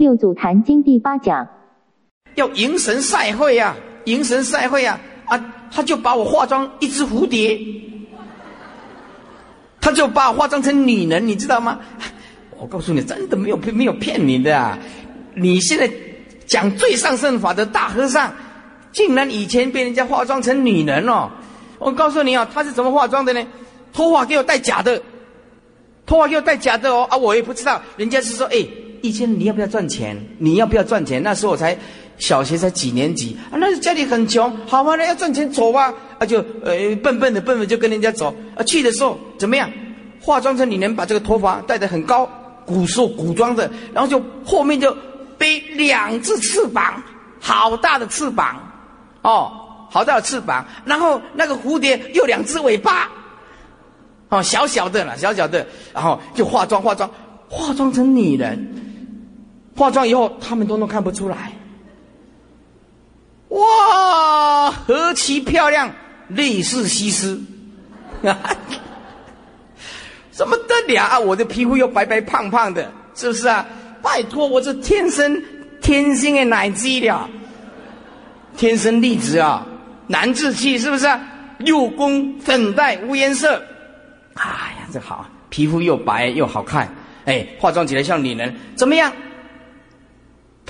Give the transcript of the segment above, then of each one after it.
六祖坛经第八讲，要迎神赛会呀，迎神赛会呀，啊，他就把我化妆一只蝴蝶，他就把我化妆成女人，你知道吗？我告诉你，真的没有没有骗你的啊！你现在讲最上圣法的大和尚，竟然以前被人家化妆成女人哦！我告诉你啊，他是怎么化妆的呢？头发给我戴假的，头发给我戴假的哦！啊，我也不知道，人家是说，哎。以前你要不要赚钱？你要不要赚钱？那时候我才小学才几年级啊，那家里很穷，好嘛，那要赚钱走吧，啊就呃笨笨的笨笨就跟人家走啊。去的时候怎么样？化妆成女人，把这个头发戴得很高，古时候古装的，然后就后面就背两只翅膀，好大的翅膀，哦，好大的翅膀，然后那个蝴蝶又两只尾巴，哦，小小的了，小小的，然后就化妆化妆，化妆成女人。化妆以后，他们都能看不出来。哇，何其漂亮，类似西施，怎么得了啊？我的皮肤又白白胖胖的，是不是啊？拜托，我这天生天生的奶鸡了，天生丽质啊，男志气，是不是？啊？六宫粉黛无颜色，哎呀，这好，皮肤又白又好看，哎，化妆起来像女人，怎么样？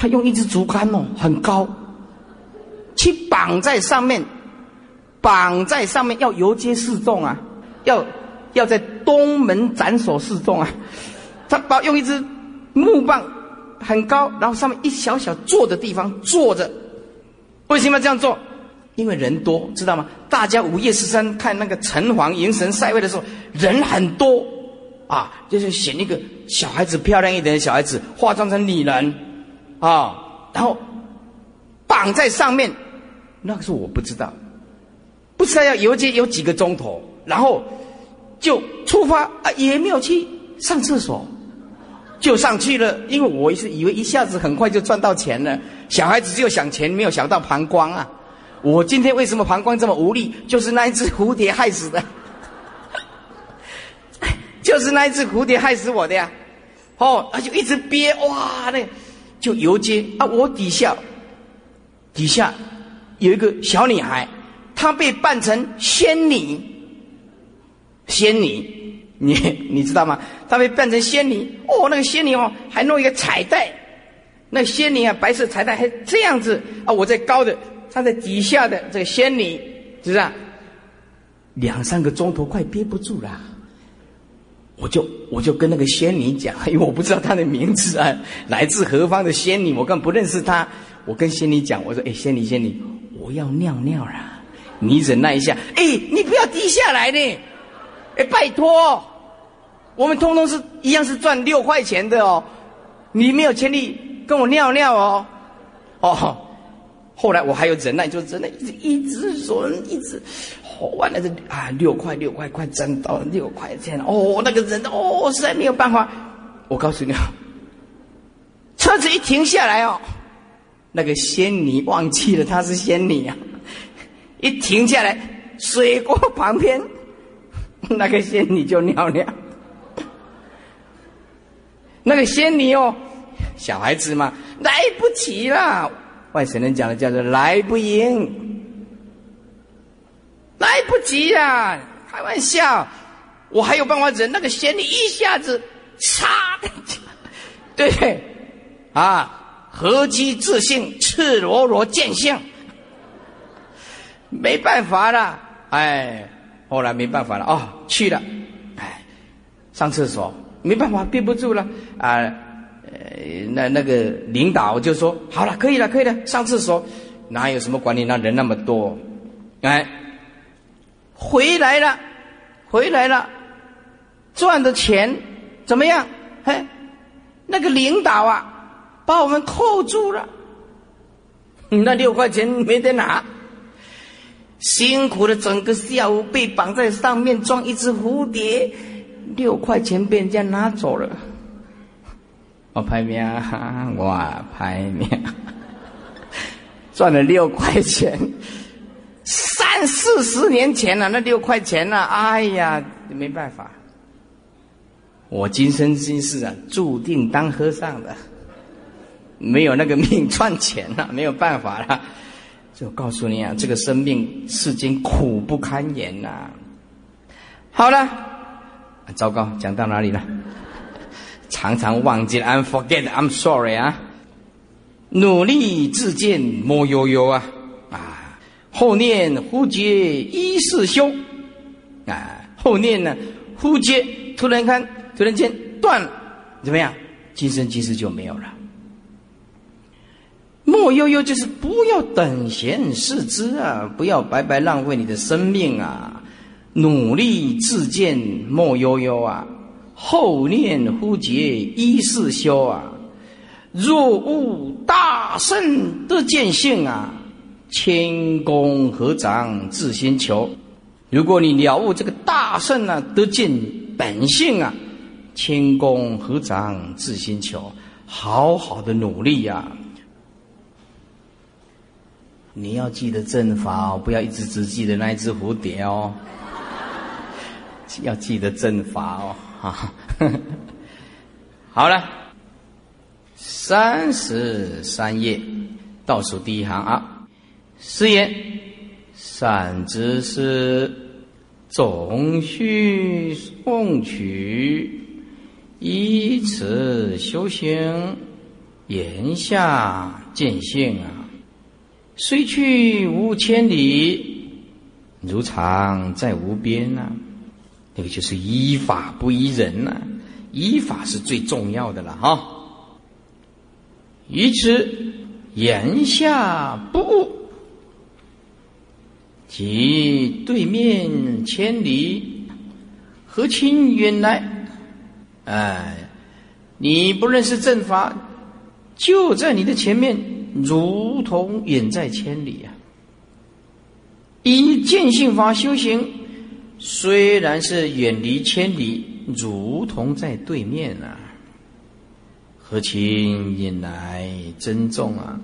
他用一支竹竿哦，很高，去绑在上面，绑在上面要游街示众啊，要要在东门斩首示众啊。他把用一支木棒很高，然后上面一小小坐的地方坐着。为什么这样做？因为人多，知道吗？大家午夜时分看那个城隍迎神赛位的时候，人很多啊，就是选一个小孩子漂亮一点的小孩子，化妆成女人。啊，然后绑在上面，那个时候我不知道，不知道要游街游几个钟头，然后就出发啊，也没有去上厕所，就上去了。因为我是以为一下子很快就赚到钱了，小孩子就想钱，没有想到膀胱啊。我今天为什么膀胱这么无力？就是那一只蝴蝶害死的，就是那一只蝴蝶害死我的呀。哦，他就一直憋，哇，那。就游街啊！我底下底下有一个小女孩，她被扮成仙女，仙女，你你知道吗？她被扮成仙女哦，那个仙女哦，还弄一个彩带，那仙女啊，白色彩带还这样子啊！我在高的，她在底下的这个仙女，是不是啊？两三个钟头快憋不住了。我就我就跟那个仙女讲，因为我不知道她的名字啊，来自何方的仙女，我根本不认识她。我跟仙女讲，我说：“哎，仙女仙女，我要尿尿啦，你忍耐一下。哎，你不要低下来呢，哎，拜托，我们通通是一样是赚六块钱的哦，你没有权利跟我尿尿哦，哦。后来我还有忍耐，就忍耐一直一直忍，一直。”哦，完了这啊，六块六块，快挣到六块钱哦，那个人哦，实在没有办法。我告诉你啊，车子一停下来哦，那个仙女忘记了她是仙女啊，一停下来，水过旁边，那个仙女就尿尿。那个仙女哦，小孩子嘛，来不及了。外省人讲的叫做来不赢。来不及呀！开玩笑，我还有办法忍。那个仙女一下子，嚓，对，啊，合机自信，赤裸裸见相，没办法了，哎，后来没办法了，哦，去了，哎，上厕所没办法，憋不住了，啊，呃，那那个领导就说，好了，可以了，可以了，上厕所，哪有什么管理那人那么多，哎。回来了，回来了，赚的钱怎么样？嘿，那个领导啊，把我们扣住了，那六块钱没得拿，辛苦的整个下午被绑在上面装一只蝴蝶，六块钱被人家拿走了。我拍面，我拍面，赚了六块钱。四十年前了，那六块钱呢？哎呀，没办法，我今生今世啊，注定当和尚的。没有那个命赚钱了，没有办法了。就告诉你啊，这个生命世间苦不堪言呐。好了，糟糕，讲到哪里了？常常忘记了，I'm forget，I'm sorry 啊。努力自见莫悠悠啊！后念忽觉一世修啊！后念呢，忽觉突然看，突然间断了，怎么样？今生今世就没有了。莫悠悠就是不要等闲视之啊！不要白白浪费你的生命啊！努力自见莫悠悠啊！后念忽觉一世修啊！若悟大圣得见性啊，谦恭合掌自心求。如果你了悟这个大圣啊，得见本性啊，谦恭合掌自心求，好好的努力呀。你要记得正法哦，不要一直只记得那一只蝴蝶哦。要记得正法哦，哈。好了。三十三页，倒数第一行啊。是言：善知识，总须诵取，以此修行，言下见性啊。虽去无千里，如常在无边呐。那个就是依法不依人呐，依法是最重要的了哈。于此言下不悟，即对面千里，何亲远来？哎，你不认识正法，就在你的前面，如同远在千里啊！以见性法修行，虽然是远离千里，如同在对面啊。何情引来珍重啊！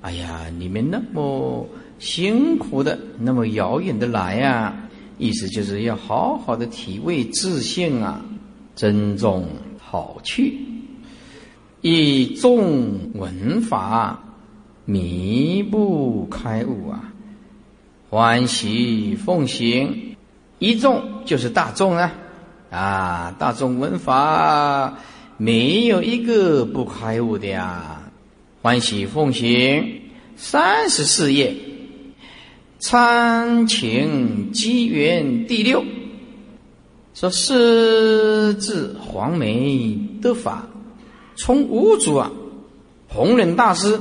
哎呀，你们那么辛苦的，那么遥远的来呀，意思就是要好好的体味自信啊，珍重好去，以众文法弥不开悟啊，欢喜奉行，一众就是大众啊，啊，大众文法。没有一个不开悟的呀！欢喜奉行三十四页，参请机缘第六，说是自黄梅得法，从五祖啊，弘忍大师。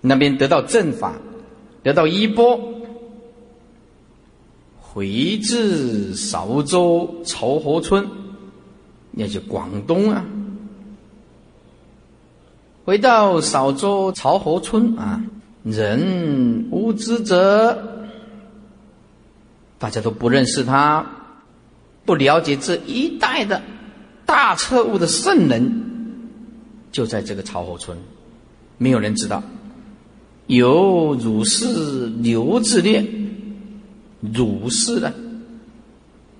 那边得到正法，得到衣钵，回至韶州曹河村。那就广东啊，回到韶州曹河村啊，人无知者，大家都不认识他，不了解这一代的大彻悟的圣人，就在这个曹河村，没有人知道。有儒士刘志烈，儒士的，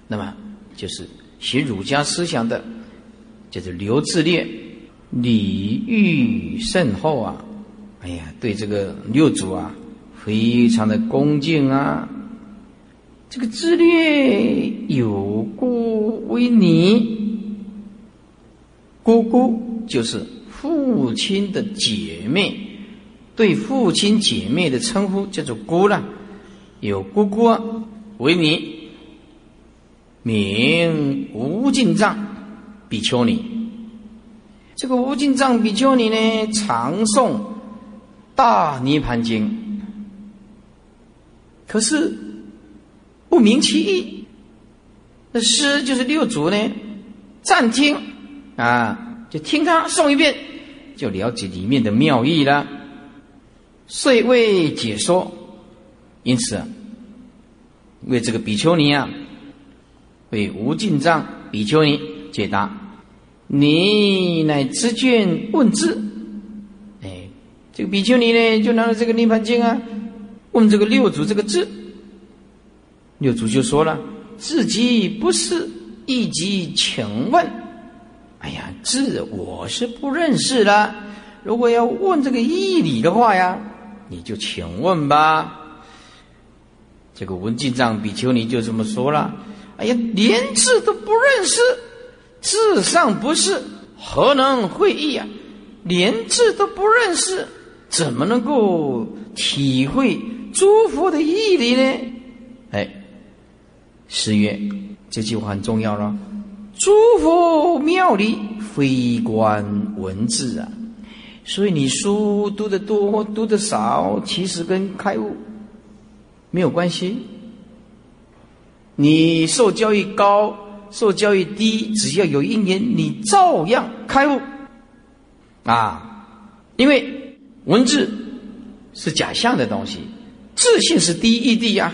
那么就是。学儒家思想的，就是刘志烈，礼遇甚厚啊！哎呀，对这个六祖啊，非常的恭敬啊。这个志烈有姑为你，姑姑就是父亲的姐妹，对父亲姐妹的称呼叫做姑了。有姑姑为你。名无尽藏比丘尼，这个无尽藏比丘尼呢，常诵《大涅盘经》，可是不明其意。那诗就是六祖呢，暂听啊，就听他诵一遍，就了解里面的妙意了，遂未解说。因此，为这个比丘尼啊。为无尽藏比丘尼解答：“你乃知卷问之。”这个比丘尼呢，就拿着这个《涅盘经》啊，问这个六祖这个字。六祖就说了：“自己不是，一即请问。”哎呀，字我是不认识了，如果要问这个义理的话呀，你就请问吧。这个文进藏比丘尼就这么说了：“哎呀，连字都不认识，字上不是，何能会意啊？连字都不认识，怎么能够体会诸佛的义理呢？”哎，十月这句话很重要了。诸佛妙理非观文字啊，所以你书读得多读得少，其实跟开悟没有关系。你受教育高，受教育低，只要有一年，你照样开悟啊！因为文字是假象的东西，自信是第一义谛呀，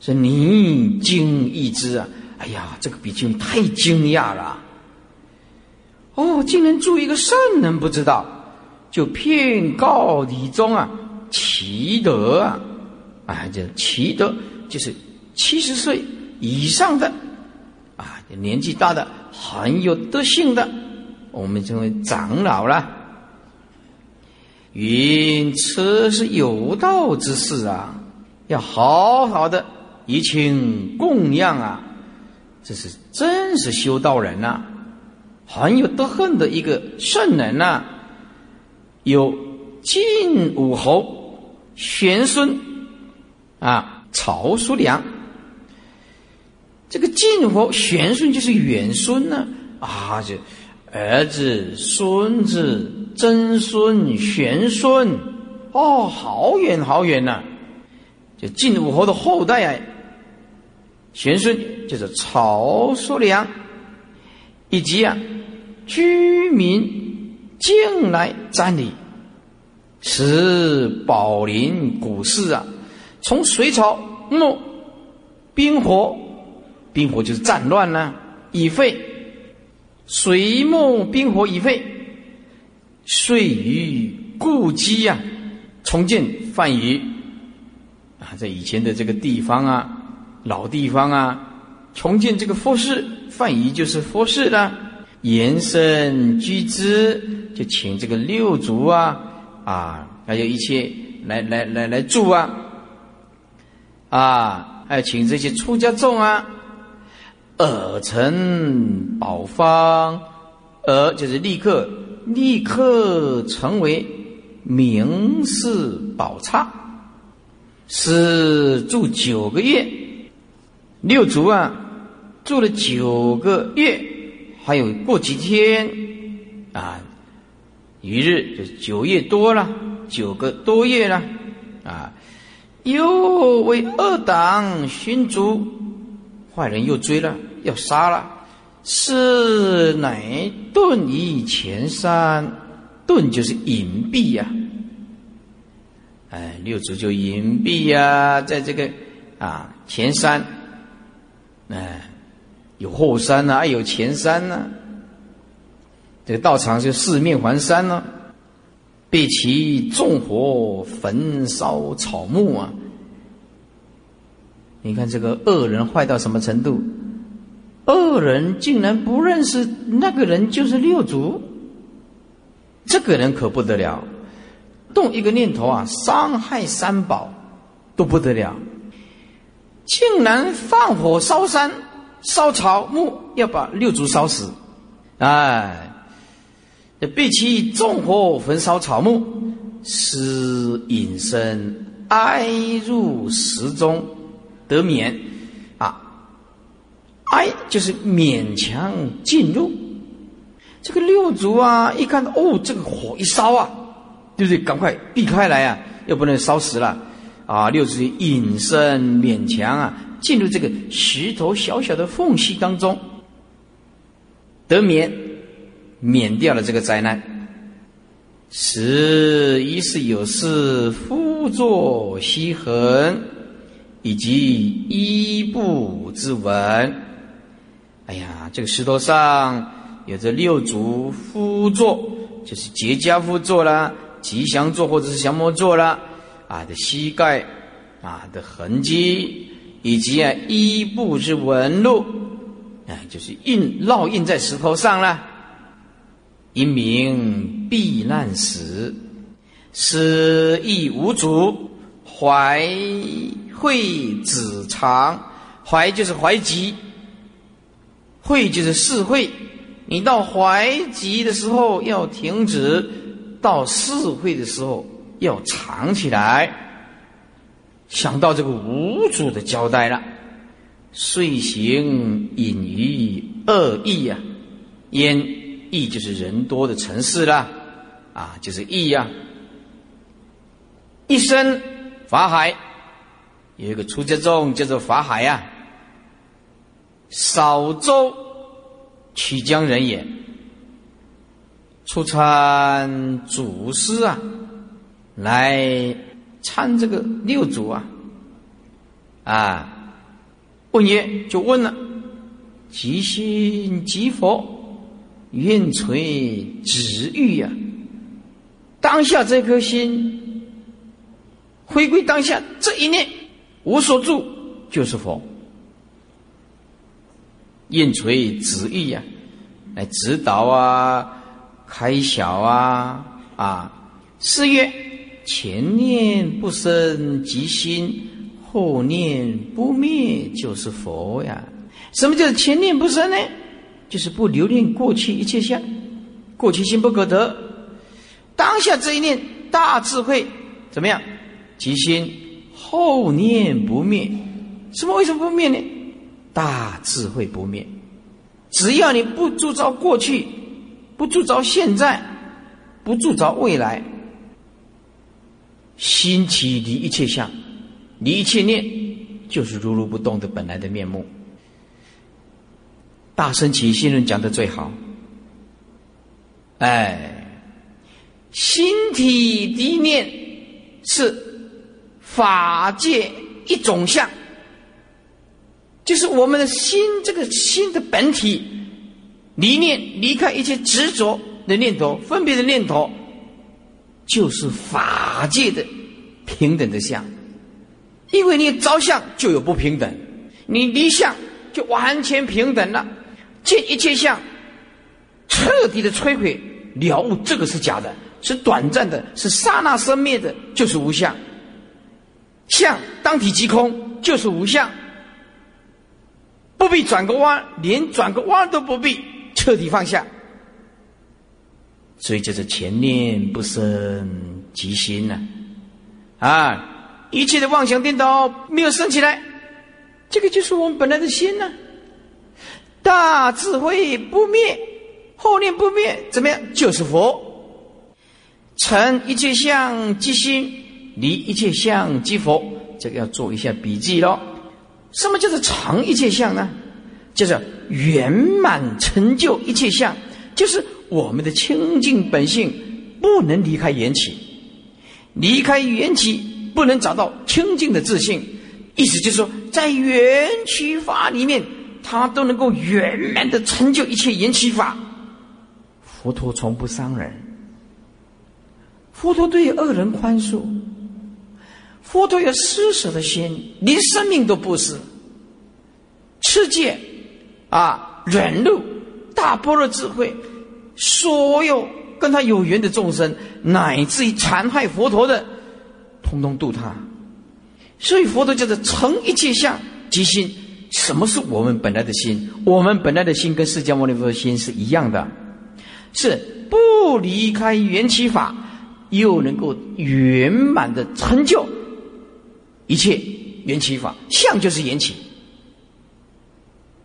是你经一之啊。哎呀，这个比丘太惊讶了！哦，竟然住一个圣人不知道，就骗告李宗啊，奇德啊，啊，这奇德就是七十岁以上的啊，年纪大的很有德性的，我们称为长老了。云此是有道之事啊，要好好的以请供养啊。这是真是修道人呐，很有德行的一个圣人呐。有晋武侯玄孙啊，曹叔良。这个晋侯玄孙就是远孙呢啊，就儿子、孙子、曾孙、玄孙，哦，好远好远呐！就晋武侯的后代啊。玄孙就是曹叔良，以及啊居民进来占领，使宝林古寺啊，从隋朝末兵火，兵火就是战乱呢，已废，隋末兵火已废，遂于故基呀，重建范禺啊，在以前的这个地方啊。老地方啊，重建这个佛寺，范仪就是佛寺了。延伸居之，就请这个六族啊，啊，还有一切来来来来住啊，啊，还请这些出家众啊，尔成宝方，尔就是立刻立刻成为名士宝刹，是住九个月。六祖啊，住了九个月，还有过几天啊，一日就是九月多了，九个多月了啊，又为二党寻逐，坏人又追了，要杀了，是乃遁于前山，遁就是隐蔽呀，哎，六祖就隐蔽呀，在这个啊前山。哎，有后山呐，还有前山呐。这个道场就四面环山呢，被其纵火焚烧草木啊。你看这个恶人坏到什么程度？恶人竟然不认识那个人就是六祖，这个人可不得了，动一个念头啊，伤害三宝都不得了。竟然放火烧山、烧草木，要把六祖烧死！哎，被其纵火焚烧草木，使隐身哀入石中得免！哀就是勉强进入。这个六祖啊，一看到哦，这个火一烧啊，对不对？赶快避开来啊，又不能烧死了。啊，六祖隐身勉强啊，进入这个石头小小的缝隙当中，得免免掉了这个灾难。十一是有事夫作西横，以及衣布之纹。哎呀，这个石头上有着六足夫座，就是结跏趺坐啦，吉祥坐或者是降魔坐啦。啊的膝盖啊的痕迹，以及啊衣布之纹路，啊就是印烙印在石头上了。因名避难时，思亦无足，怀惠子长，怀就是怀集，慧就是四慧。你到怀集的时候要停止，到四慧的时候要藏起来。想到这个无主的交代了，遂行隐于恶意呀，焉意就是人多的城市了，啊，就是意呀。一生法海有一个出家众叫做法海呀，少州曲江人也，出参祖师啊，来。参这个六祖啊，啊，问曰，就问了：即心即佛，愿垂止欲呀。当下这颗心，回归当下这一念，无所住，就是佛。愿垂止欲呀，来指导啊，开晓啊，啊，是曰。前念不生即心，后念不灭就是佛呀。什么叫前念不生呢？就是不留恋过去一切相，过去心不可得。当下这一念大智慧怎么样？即心后念不灭。什么为什么不灭呢？大智慧不灭。只要你不铸造过去，不铸造现在，不铸造未来。心起离一切相，离一切念，就是如如不动的本来的面目。大圣起心论讲的最好。哎，心体的念是法界一种相，就是我们的心这个心的本体离念，离开一切执着的念头、分别的念头。就是法界的平等的相，因为你着相就有不平等，你离相就完全平等了。见一切相，彻底的摧毁了悟，这个是假的，是短暂的，是刹那生灭的，就是无相。相当体即空，就是无相，不必转个弯，连转个弯都不必，彻底放下。所以就是前念不生即心呢，啊，一切的妄想颠倒没有生起来，这个就是我们本来的心呢。大智慧不灭，后念不灭，怎么样？就是佛。成一切相即心，离一切相即佛。这个要做一下笔记喽。什么叫做常一切相呢？就是圆满成就一切相，就是。我们的清净本性不能离开缘起，离开缘起不能找到清净的自信。意思就是说，在缘起法里面，他都能够圆满的成就一切缘起法。佛陀从不伤人，佛陀对恶人宽恕，佛陀有施舍的心，连生命都不是。持戒啊，忍辱，大般若智慧。所有跟他有缘的众生，乃至于残害佛陀的，通通度他。所以佛陀叫做成一切相即心。什么是我们本来的心？我们本来的心跟释迦牟尼佛的心是一样的，是不离开缘起法，又能够圆满的成就一切缘起法。相就是缘起，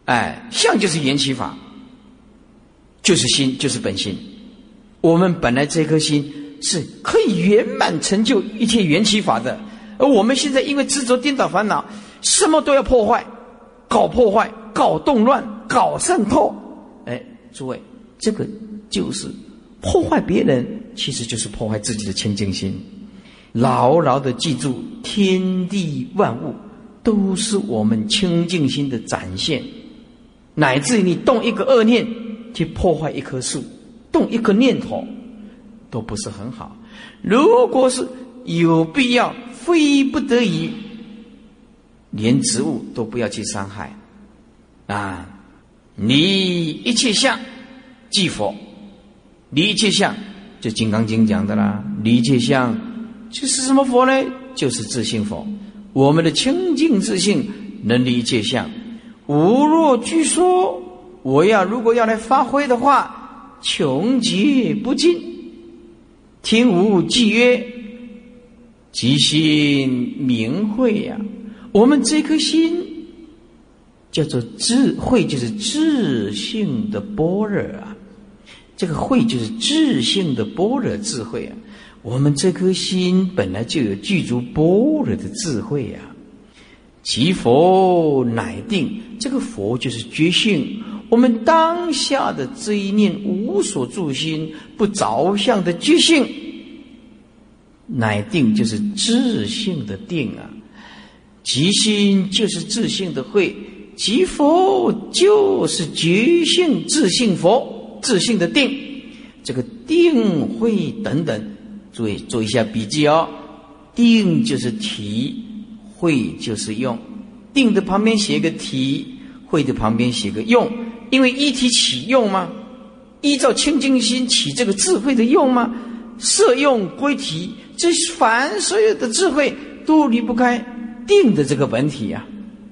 哎，相就是缘起法。就是心，就是本心。我们本来这颗心是可以圆满成就一切缘起法的，而我们现在因为执着颠倒烦恼，什么都要破坏，搞破坏，搞动乱，搞渗透。哎，诸位，这个就是破坏别人，其实就是破坏自己的清净心。牢牢的记住，天地万物都是我们清净心的展现，乃至于你动一个恶念。去破坏一棵树，动一个念头，都不是很好。如果是有必要，非不得已，连植物都不要去伤害。啊，离一切相即佛，离一切相就《金刚经》讲的啦。离界相这是什么佛呢？就是自性佛。我们的清净自性能离界相。无若据说，我要如果要来发挥的话，穷极不尽。听吾偈曰：即心明慧呀。我们这颗心叫做智慧，就是智性的般若啊。这个慧就是智性的般若智慧啊。我们这颗心本来就有具足般若的智慧呀。即佛乃定，这个佛就是觉性。我们当下的这一念无所住心、不着相的觉性，乃定，就是智性的定啊。即心就是自性的慧，即佛就是觉性自性佛自性的定，这个定慧等等，注意做一下笔记哦。定就是体，会就是用。定的旁边写一个体，会的旁边写个用，因为一体起用吗？依照清净心起这个智慧的用吗？色用归体，这凡所有的智慧都离不开。定的这个本体呀，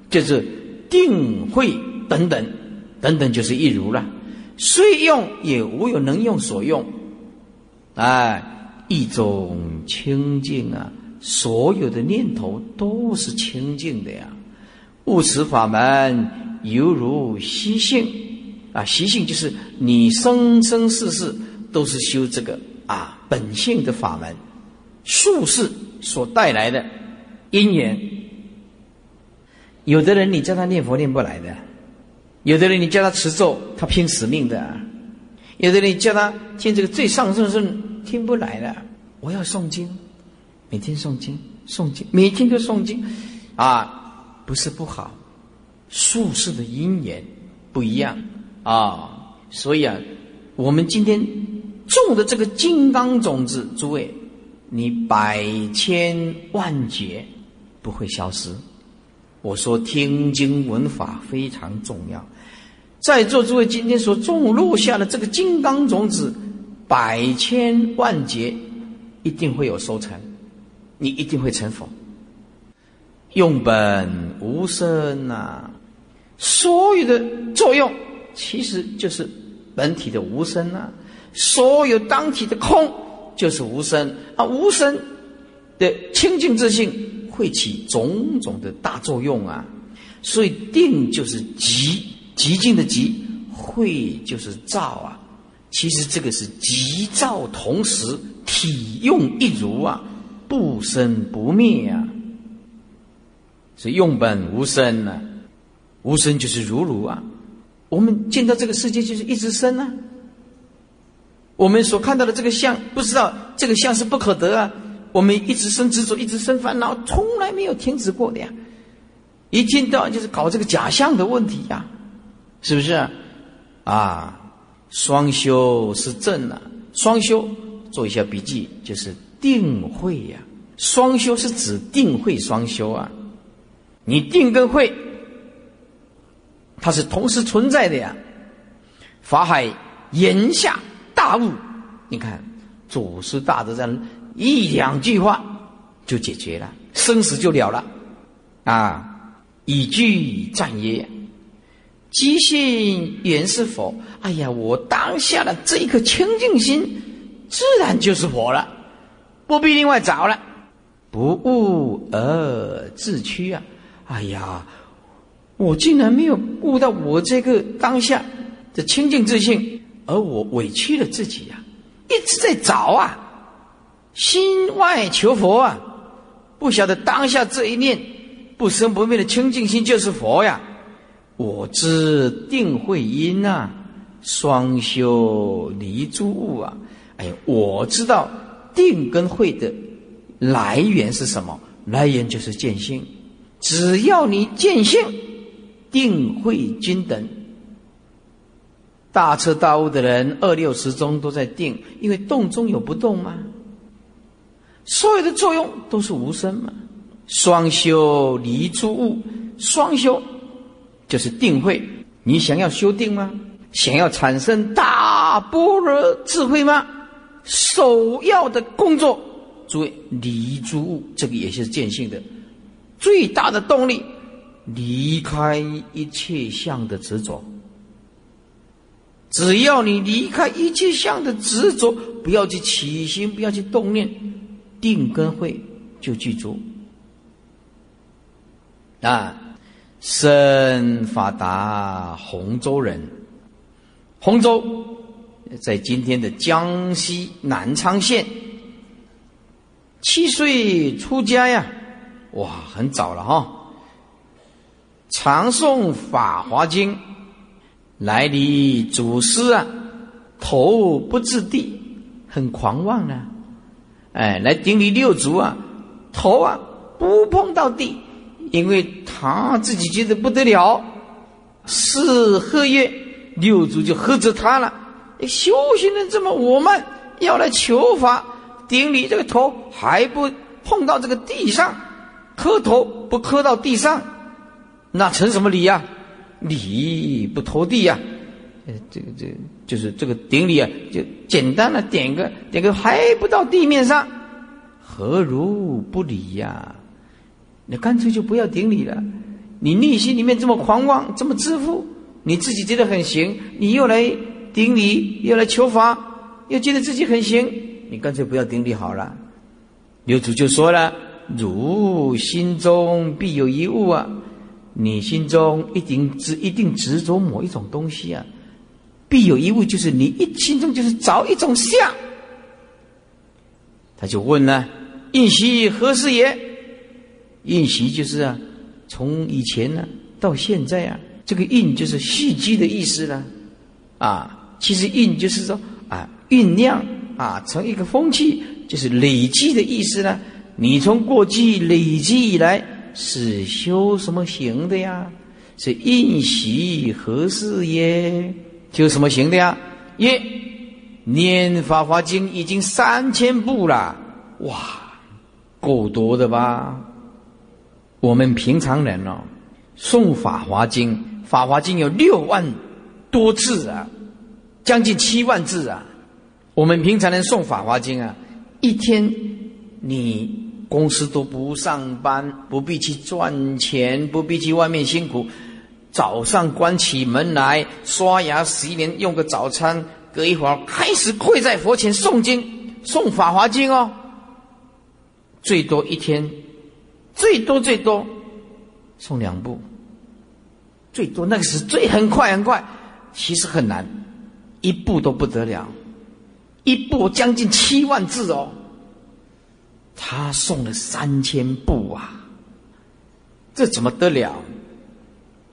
就是定慧等等等等，就是一如了。虽用也无有能用所用，哎，一种清净啊，所有的念头都是清净的呀。悟此法门，犹如习性啊，习性就是你生生世世都是修这个啊本性的法门，术士所带来的因缘。有的人你叫他念佛念不来的，有的人你叫他持咒，他拼死命的；有的人你叫他听这个最上圣圣听不来了。我要诵经，每天诵经，诵经，每天都诵经，啊，不是不好，术士的因缘不一样啊。所以啊，我们今天种的这个金刚种子，诸位，你百千万劫不会消失。我说听经闻法非常重要，在座诸位今天所种落下的这个金刚种子，百千万劫一定会有收成，你一定会成佛。用本无生呐，所有的作用其实就是本体的无生呐，所有当体的空就是无生啊，无生的清净自性。会起种种的大作用啊，所以定就是极极静的极，慧就是照啊。其实这个是极照同时，体用一如啊，不生不灭啊。所以用本无生呢，无生就是如如啊。我们见到这个世界就是一直生啊。我们所看到的这个相，不知道这个相是不可得啊。我们一直生执着，一直生烦恼，从来没有停止过的呀！一见到就是搞这个假象的问题呀，是不是？啊，双修是正啊，双修做一下笔记，就是定慧呀。双修是指定慧双修啊，你定跟慧，它是同时存在的呀。法海言下大悟，你看祖师大德在。一两句话就解决了，生死就了了，啊！以句赞曰：“即性原是佛。”哎呀，我当下的这一颗清净心，自然就是佛了，不必另外找了。不悟而自屈啊！哎呀，我竟然没有悟到我这个当下的清净自信，而我委屈了自己呀，一直在找啊。心外求佛啊，不晓得当下这一念不生不灭的清净心就是佛呀。我知定慧因呐，双修离诸物啊。哎，我知道定跟慧的来源是什么？来源就是见性。只要你见性，定慧均等。大彻大悟的人，二六十中都在定，因为动中有不动吗？所有的作用都是无声嘛。双修离诸物，双修就是定慧。你想要修定吗？想要产生大般若智慧吗？首要的工作，诸位离诸物，这个也是见性的最大的动力，离开一切相的执着。只要你离开一切相的执着，不要去起心，不要去动念，定根会就具足。啊，身法达洪州人，洪州在今天的江西南昌县。七岁出家呀，哇，很早了哈。常诵《法华经》。来离祖师啊，头不至地，很狂妄呢。哎，来顶礼六祖啊，头啊不碰到地，因为他自己觉得不得了。是喝月，六祖就喝着他了。修行人这么我们要来求法，顶礼这个头还不碰到这个地上，磕头不磕到地上，那成什么礼呀？礼不拖地呀，呃，这个这个就是这个顶礼啊，就简单的点个点个还不到地面上，何如不礼呀？你干脆就不要顶礼了。你内心里面这么狂妄，这么自负，你自己觉得很行，你又来顶礼，又来求法，又觉得自己很行，你干脆不要顶礼好了。刘祖就说了：“汝心中必有一物啊。”你心中一定执一定执着某一种东西啊，必有一物，就是你一心中就是找一种相。他就问了：“印习何事也？”印习就是啊，从以前呢到现在啊，这个印就是蓄积的意思了啊。其实印就是说啊，酝酿啊，成一个风气，就是累积的意思呢。你从过去累积以来。是修什么行的呀？是应习何事耶？修什么行的呀？耶，念《法华经》已经三千部了，哇，够多的吧？我们平常人哦，诵《法华经》，《法华经》有六万多字啊，将近七万字啊。我们平常人诵《法华经》啊，一天你。公司都不上班，不必去赚钱，不必去外面辛苦。早上关起门来，刷牙洗脸，用个早餐，隔一会儿开始跪在佛前诵经，诵《法华经》哦。最多一天，最多最多送两部，最多那个是最很快很快，其实很难，一部都不得了，一部将近七万字哦。他送了三千部啊，这怎么得了？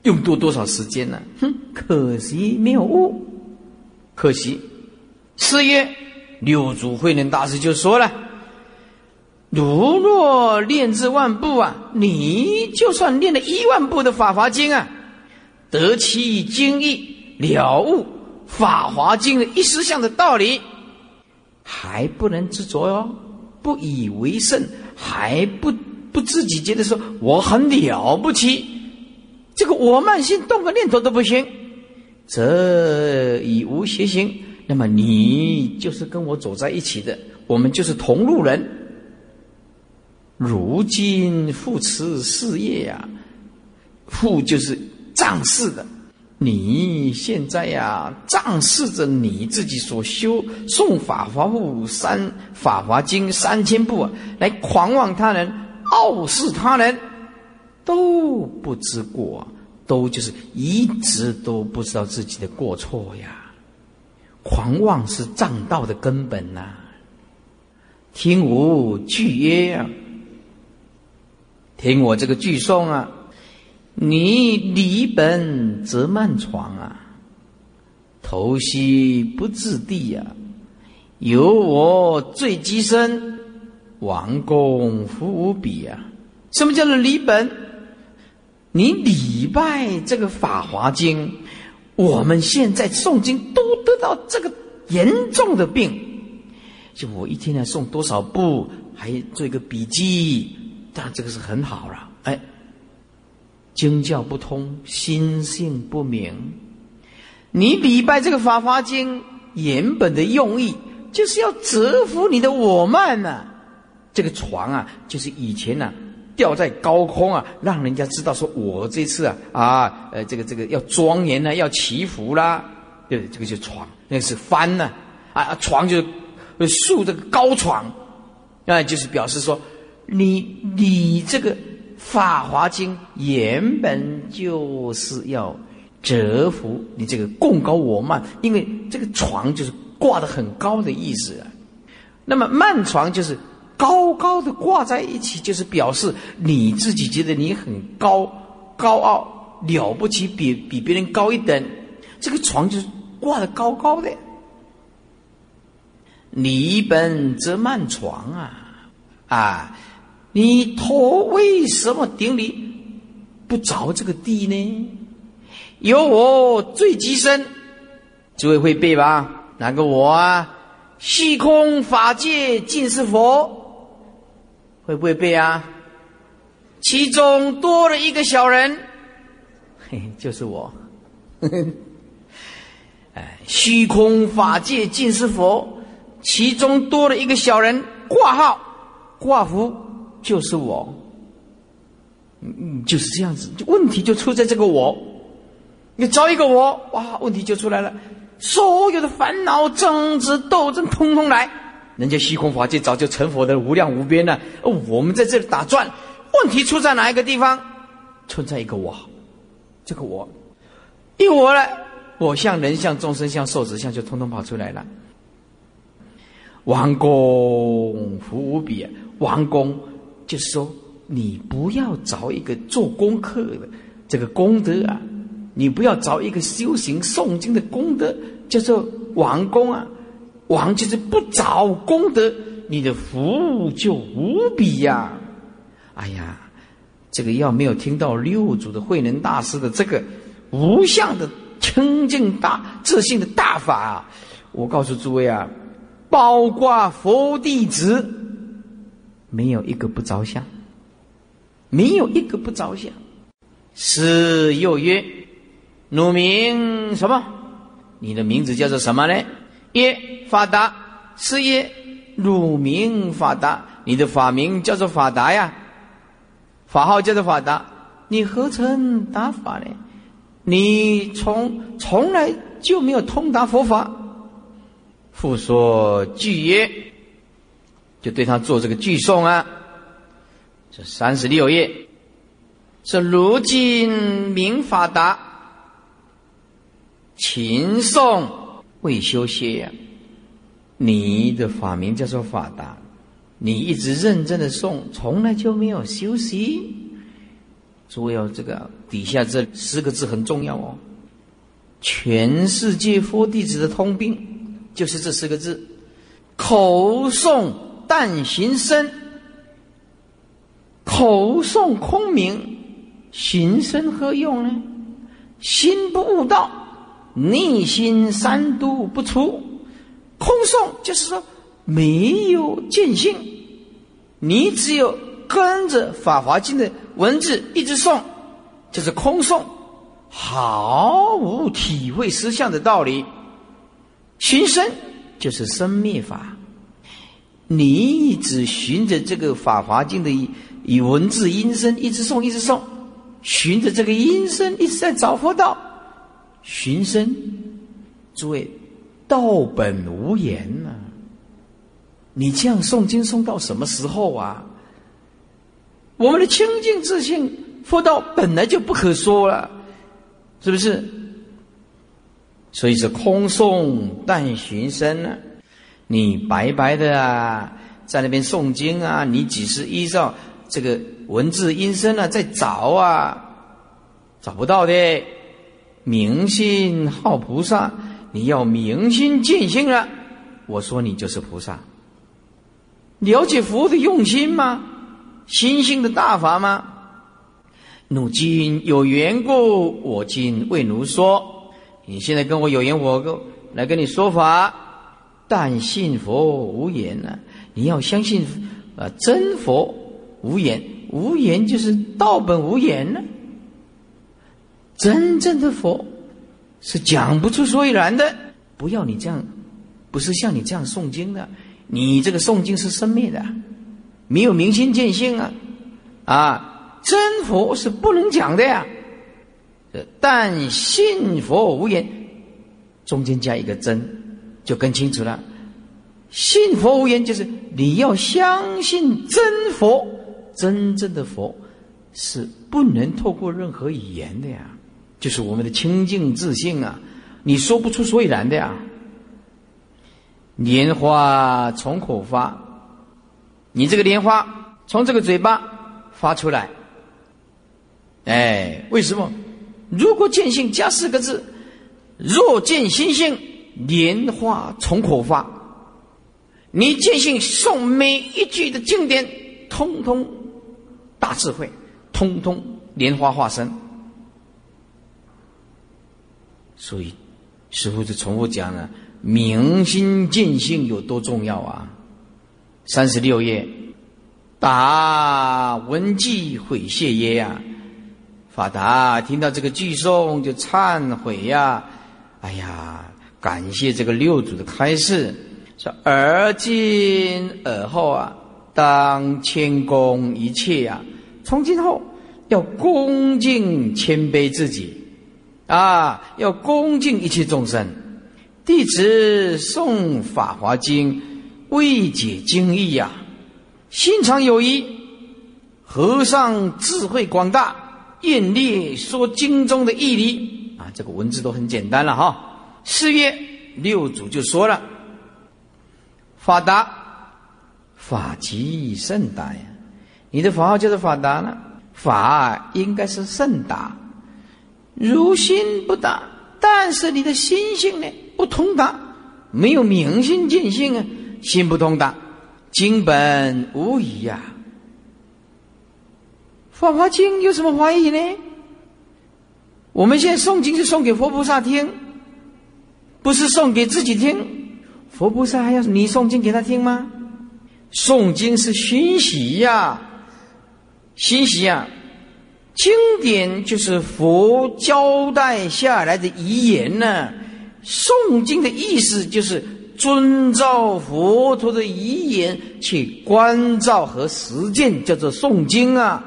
用多多少时间呢？哼，可惜没有悟，可惜。四月六祖慧能大师就说了：“如若练至万部啊，你就算练了一万部的《法华经》啊，得其经义了悟《法华经》的一实相的道理，还不能执着哟。”不以为胜，还不不自己觉得说我很了不起，这个我慢心动个念头都不行，则已无邪行。那么你就是跟我走在一起的，我们就是同路人。如今复持事业呀，复就是仗势的。你现在呀，仗势着你自己所修诵法华部三法华经三千部啊，来狂妄他人、傲视他人，都不知过，都就是一直都不知道自己的过错呀。狂妄是障道的根本呐。听吾句曰啊，听我这个句诵啊。你离本则慢床啊，头西不自地呀，有我最机身，王公福无比啊！什么叫做离本？你礼拜这个《法华经》，我们现在诵经都得到这个严重的病。就我一天要诵多少部，还做一个笔记，但这个是很好了，哎。经教不通，心性不明。你礼拜这个《法华经》原本的用意，就是要折服你的我慢呐。这个床啊，就是以前呐吊在高空啊，让人家知道说我这次啊啊呃这个这个要庄严呢，要祈福啦。对，这个就床，那个是帆呢啊床就是竖这个高床，那就是表示说你你这个。《法华经》原本就是要折服你这个共高我慢，因为这个床就是挂的很高的意思啊。那么慢床就是高高的挂在一起，就是表示你自己觉得你很高高傲了不起，比比别人高一等。这个床就是挂的高高的。你本则慢床啊啊！你头为什么顶礼不着这个地呢？有我最极深，诸位会背吧？哪个我啊？虚空法界尽是佛，会不会背啊？其中多了一个小人，嘿，就是我。哎，虚空法界尽是佛，其中多了一个小人，挂号挂符。就是我，嗯，就是这样子，问题就出在这个我。你找一个我，哇，问题就出来了，所有的烦恼、争执、斗争，通通来。人家虚空法界早就成佛的无量无边了，我们在这里打转，问题出在哪一个地方？存在一个我，这个我，一我了，我相、人相、众生相、寿子相就通通跑出来了。王公福无比，王公。就是说，你不要找一个做功课的这个功德啊，你不要找一个修行诵经的功德，叫做王功啊。王就是不找功德，你的福就无比呀。哎呀，这个要没有听到六祖的慧能大师的这个无相的清净大自信的大法啊，我告诉诸位啊，包括佛弟子。没有一个不着相，没有一个不着相。是又曰：“汝名什么？你的名字叫做什么呢？”曰：“法达。”是曰：“汝名法达，你的法名叫做法达呀，法号叫做法达。你何曾达法呢？你从从来就没有通达佛法。”复说句曰。就对他做这个句诵啊，这三十六页，是如今明法达，勤诵未修歇呀。你的法名叫做法达，你一直认真的诵，从来就没有休息。诸位，这个底下这四个字很重要哦。全世界佛弟子的通病就是这四个字，口诵。但行深，口诵空明，行深何用呢？心不悟道，内心三毒不出。空诵就是说没有见性，你只有跟着《法华经》的文字一直诵，就是空诵，毫无体会实相的道理。行深就是生灭法。你一直循着这个《法华经》的以文字音声一直诵一直诵，循着这个音声一直在找佛道，寻声，诸位，道本无言呐。你这样诵经诵到什么时候啊？我们的清净自信佛道本来就不可说了，是不是？所以是空诵但寻声呢。你白白的啊，在那边诵经啊，你只是依照这个文字音声啊在找啊，找不到的。明心好菩萨，你要明心见性了，我说你就是菩萨。了解佛的用心吗？心性的大法吗？汝今有缘故，我今为奴说。你现在跟我有缘，我跟来跟你说法。但信佛无言呢？你要相信，啊，真佛无言，无言就是道本无言呢。真正的佛是讲不出所以然的。不要你这样不是像你这样诵经的，你这个诵经是生灭的，没有明心见性啊，啊，真佛是不能讲的呀。但信佛无言，中间加一个真，就更清楚了。信佛无言，就是你要相信真佛，真正的佛是不能透过任何语言的呀，就是我们的清净自信啊，你说不出所以然的呀。莲花从口发，你这个莲花从这个嘴巴发出来，哎，为什么？如果见性加四个字，若见心性，莲花从口发。你见性诵每一句的经典，通通大智慧，通通莲花化身。所以，师傅就重复讲了：明心见性有多重要啊！三十六页，答文记悔谢耶呀！法达听到这个句诵就忏悔呀！哎呀，感谢这个六祖的开示，说而今而后啊，当谦恭一切呀！从今后要恭敬谦卑自己啊，要恭敬一切众生。弟子诵《法华经》，未解经义呀，心常有疑。和尚智慧广大。艳烈说经中的义理啊，这个文字都很简单了哈。四月六祖就说了：“法达，法即甚达呀！你的法号就是法达了，法应该是甚达。如心不达，但是你的心性呢不通达，没有明心见性啊，心不通达，经本无疑呀。”《法华经》有什么怀疑呢？我们现在诵经是送给佛菩萨听，不是送给自己听。佛菩萨还要你诵经给他听吗？诵经是熏习呀，熏习呀。经典就是佛交代下来的遗言呢。诵经的意思就是遵照佛陀的遗言去关照和实践，叫做诵经啊。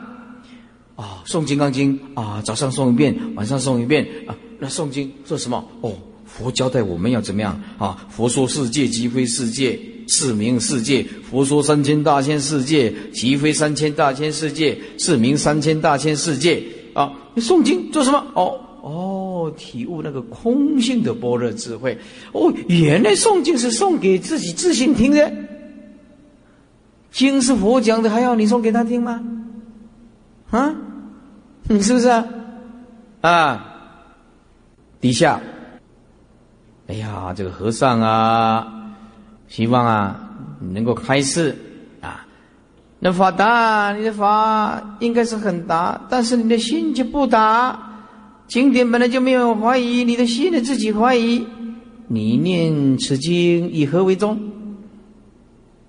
啊，诵《金刚经》啊，早上诵一遍，晚上诵一遍啊。那诵经做什么？哦，佛交代我们要怎么样啊？佛说世界即非世界，是名世界；佛说三千大千世界，即非三千大千世界，是名三千大千世界。啊，诵经做什么？哦哦，体悟那个空性的般若智慧。哦，原来诵经是送给自己自信听的。经是佛讲的，还要你送给他听吗？啊，你是不是啊？啊，底下，哎呀，这个和尚啊，希望啊能够开示啊。那法达，你的法应该是很大，但是你的心就不大。经典本来就没有怀疑，你的心你自己怀疑。你念此经以何为宗？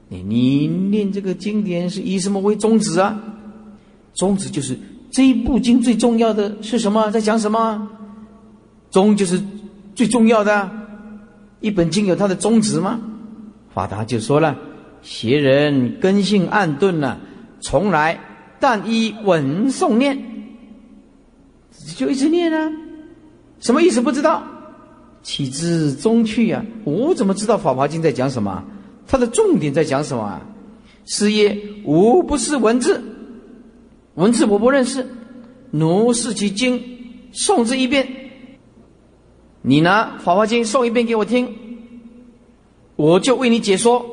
你你念这个经典是以什么为宗旨啊？宗旨就是这一部经最重要的是什么？在讲什么？宗就是最重要的。一本经有它的宗旨吗？法达就说了：邪人根性暗钝了，从来但依文诵念，就一直念啊。什么意思？不知道。岂知中去呀？我怎么知道《法华经》在讲什么？它的重点在讲什么啊？是曰：无不是文字。文字我不认识，奴是其经诵之一遍。你拿《法华经》诵一遍给我听，我就为你解说。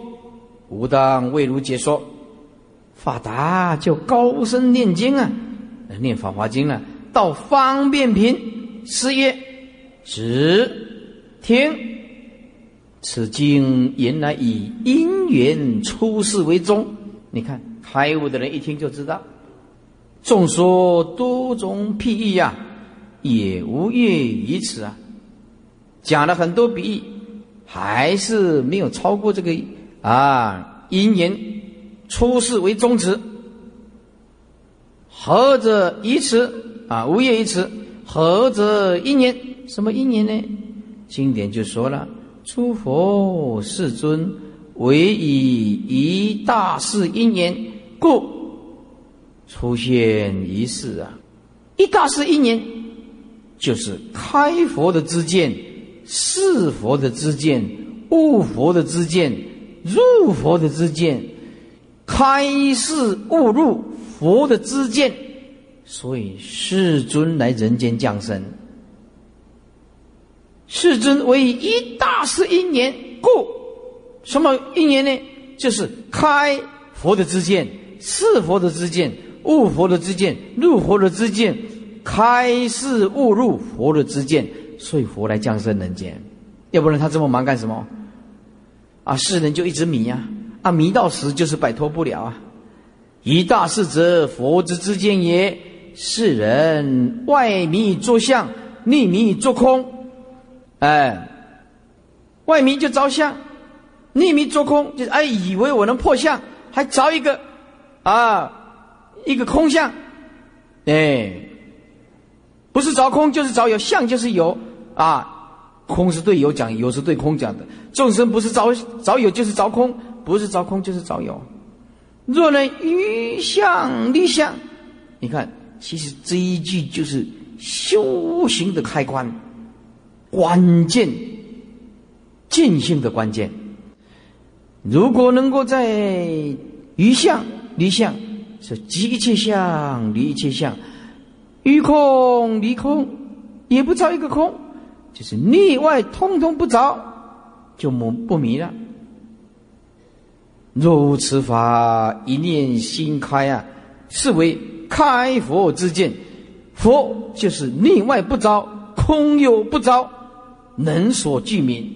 吾当为汝解说。法达就高声念经啊，念《法华经》呢。到方便品，是曰：只听此经，原来以因缘出世为宗。你看开悟的人一听就知道。众说多种譬喻呀，也无越于此啊。讲了很多比喻，还是没有超过这个啊因缘出世为宗旨。何者以此啊？无业于此。何者因缘？什么因缘呢？经典就说了：诸佛世尊唯以一大事因缘故出现一世啊！一大事因缘就是开佛的知见、是佛的知见、悟佛的知见、入佛的知见、开示悟入佛的知见，所以世尊来人间降生。世尊为一大事因缘故，什么因缘呢？就是开佛的知见，是佛的知见，悟佛的知见，入佛的知见，开示悟入佛的知见，所以佛来降生人间。要不然他这么忙干什么？啊，世人就一直迷呀，啊，迷到死就是摆脱不了啊。一大事者佛之之见也，世人外迷作相，内迷作空。哎，外迷就着相，内迷做空，就是哎，以为我能破相，还着一个啊，一个空相，哎，不是着空就是着有，相就是有啊，空是对有讲，有是对空讲的。众生不是着着有就是着空，不是着空就是着有。若能于相立相，你看，其实这一句就是修行的开关。关键，尽性的关键。如果能够在于相离相，是即一切相离一切相，于空离空，也不着一个空，就是内外通通不着，就不不迷了。若无此法，一念心开啊，是为开佛之见。佛就是内外不着，空有不着。能所具名，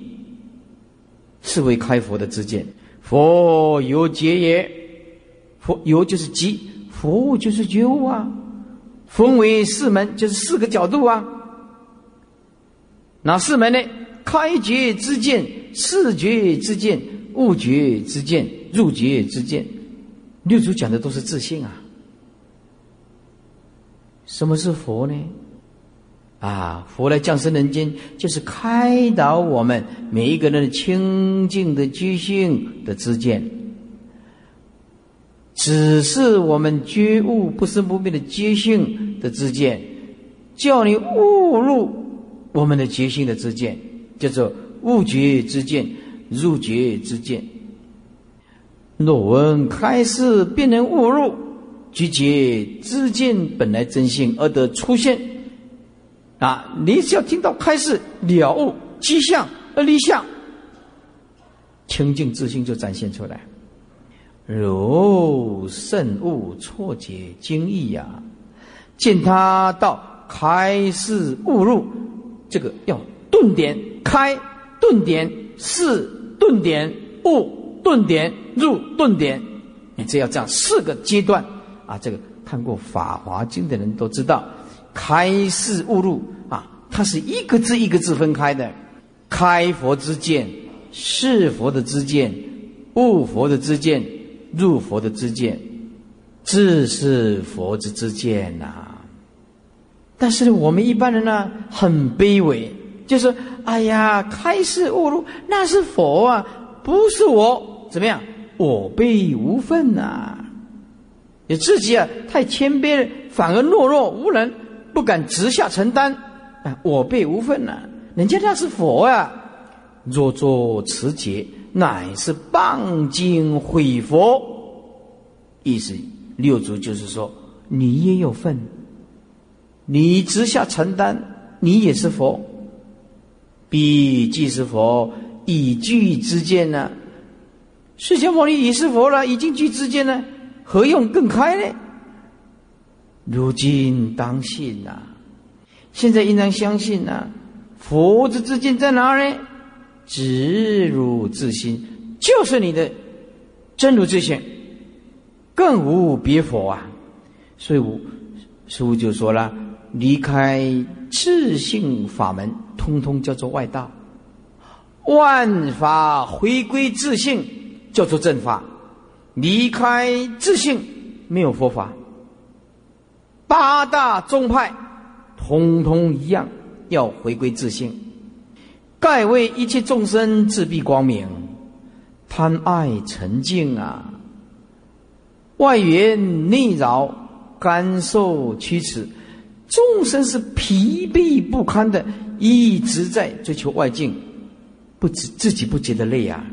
是为开佛的之见。佛有觉也，佛有就是即，佛就是觉悟啊。分为四门，就是四个角度啊。哪四门呢？开觉之见、视觉之见、悟觉之见、入觉之见。六祖讲的都是自信啊。什么是佛呢？啊，佛来降生人间，就是开导我们每一个人的清净的觉性的知见，只是我们觉悟不生不灭的觉性的知见，叫你误入我们的觉性的知见，叫做悟觉之见、入觉之见。若闻开示，便能悟入觉觉知见本来真性而得出现。啊！你只要听到开示了悟迹象而离相，清净自信就展现出来。如圣悟错解经义呀，见他到开示悟入，这个要顿点开顿点示顿点悟顿点入顿点，你只要这样四个阶段啊！这个看过《法华经》的人都知道。开示悟入啊，它是一个字一个字分开的。开佛之见，是佛的之见，悟佛的之见，入佛的之见，自是佛之之见呐。但是，我们一般人呢，很卑微，就是哎呀，开示悟入那是佛啊，不是我，怎么样？我辈无份呐。你自己啊，太谦卑了，反而懦弱无能。不敢直下承担，啊，我辈无份呐！人家那是佛呀，若作持节，乃是谤经毁佛。意思六祖就是说，你也有份，你直下承担，你也是佛。彼即是佛，以具之见呢？释迦牟尼已是佛了，已经具之见呢，何用更开呢？如今当信呐，现在应当相信呐。佛之之见在哪呢？直如自心，就是你的真如自性，更无别佛啊。所以，师父就说了：离开自性法门，通通叫做外道；万法回归自性，叫做正法。离开自性，没有佛法。八大宗派，通通一样，要回归自性。盖为一切众生自闭光明，贪爱沉静啊，外缘内扰，干受驱使，众生是疲惫不堪的，一直在追求外境，不自自己不觉得累啊。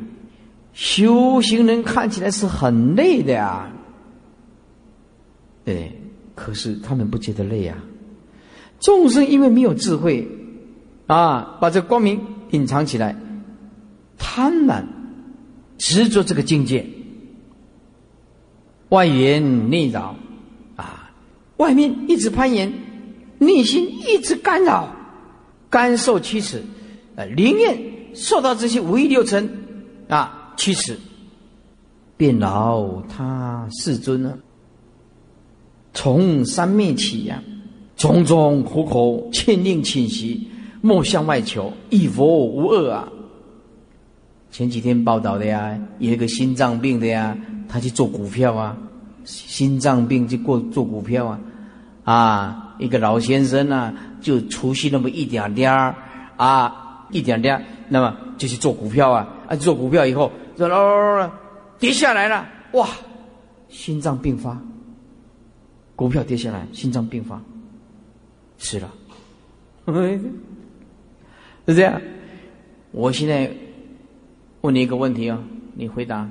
修行人看起来是很累的呀，哎，可是他们不觉得累啊。众生因为没有智慧，啊，把这光明隐藏起来，贪婪执着这个境界，外缘内扰，啊，外面一直攀岩，内心一直干扰，干受驱使，呃，宁愿受到这些五欲六尘，啊。驱使，便劳他世尊呢？从三面起呀，种种苦口欠令侵袭，莫向外求，一佛无二啊！前几天报道的呀，有一个心脏病的呀，他去做股票啊，心脏病就过做股票啊，啊，一个老先生呢，就出息那么一点点儿啊，一点点，那么就去做股票啊，啊，做股票以后。这喽，跌下来了，哇！心脏病发，股票跌下来，心脏病发，死了。是这样。我现在问你一个问题哦，你回答。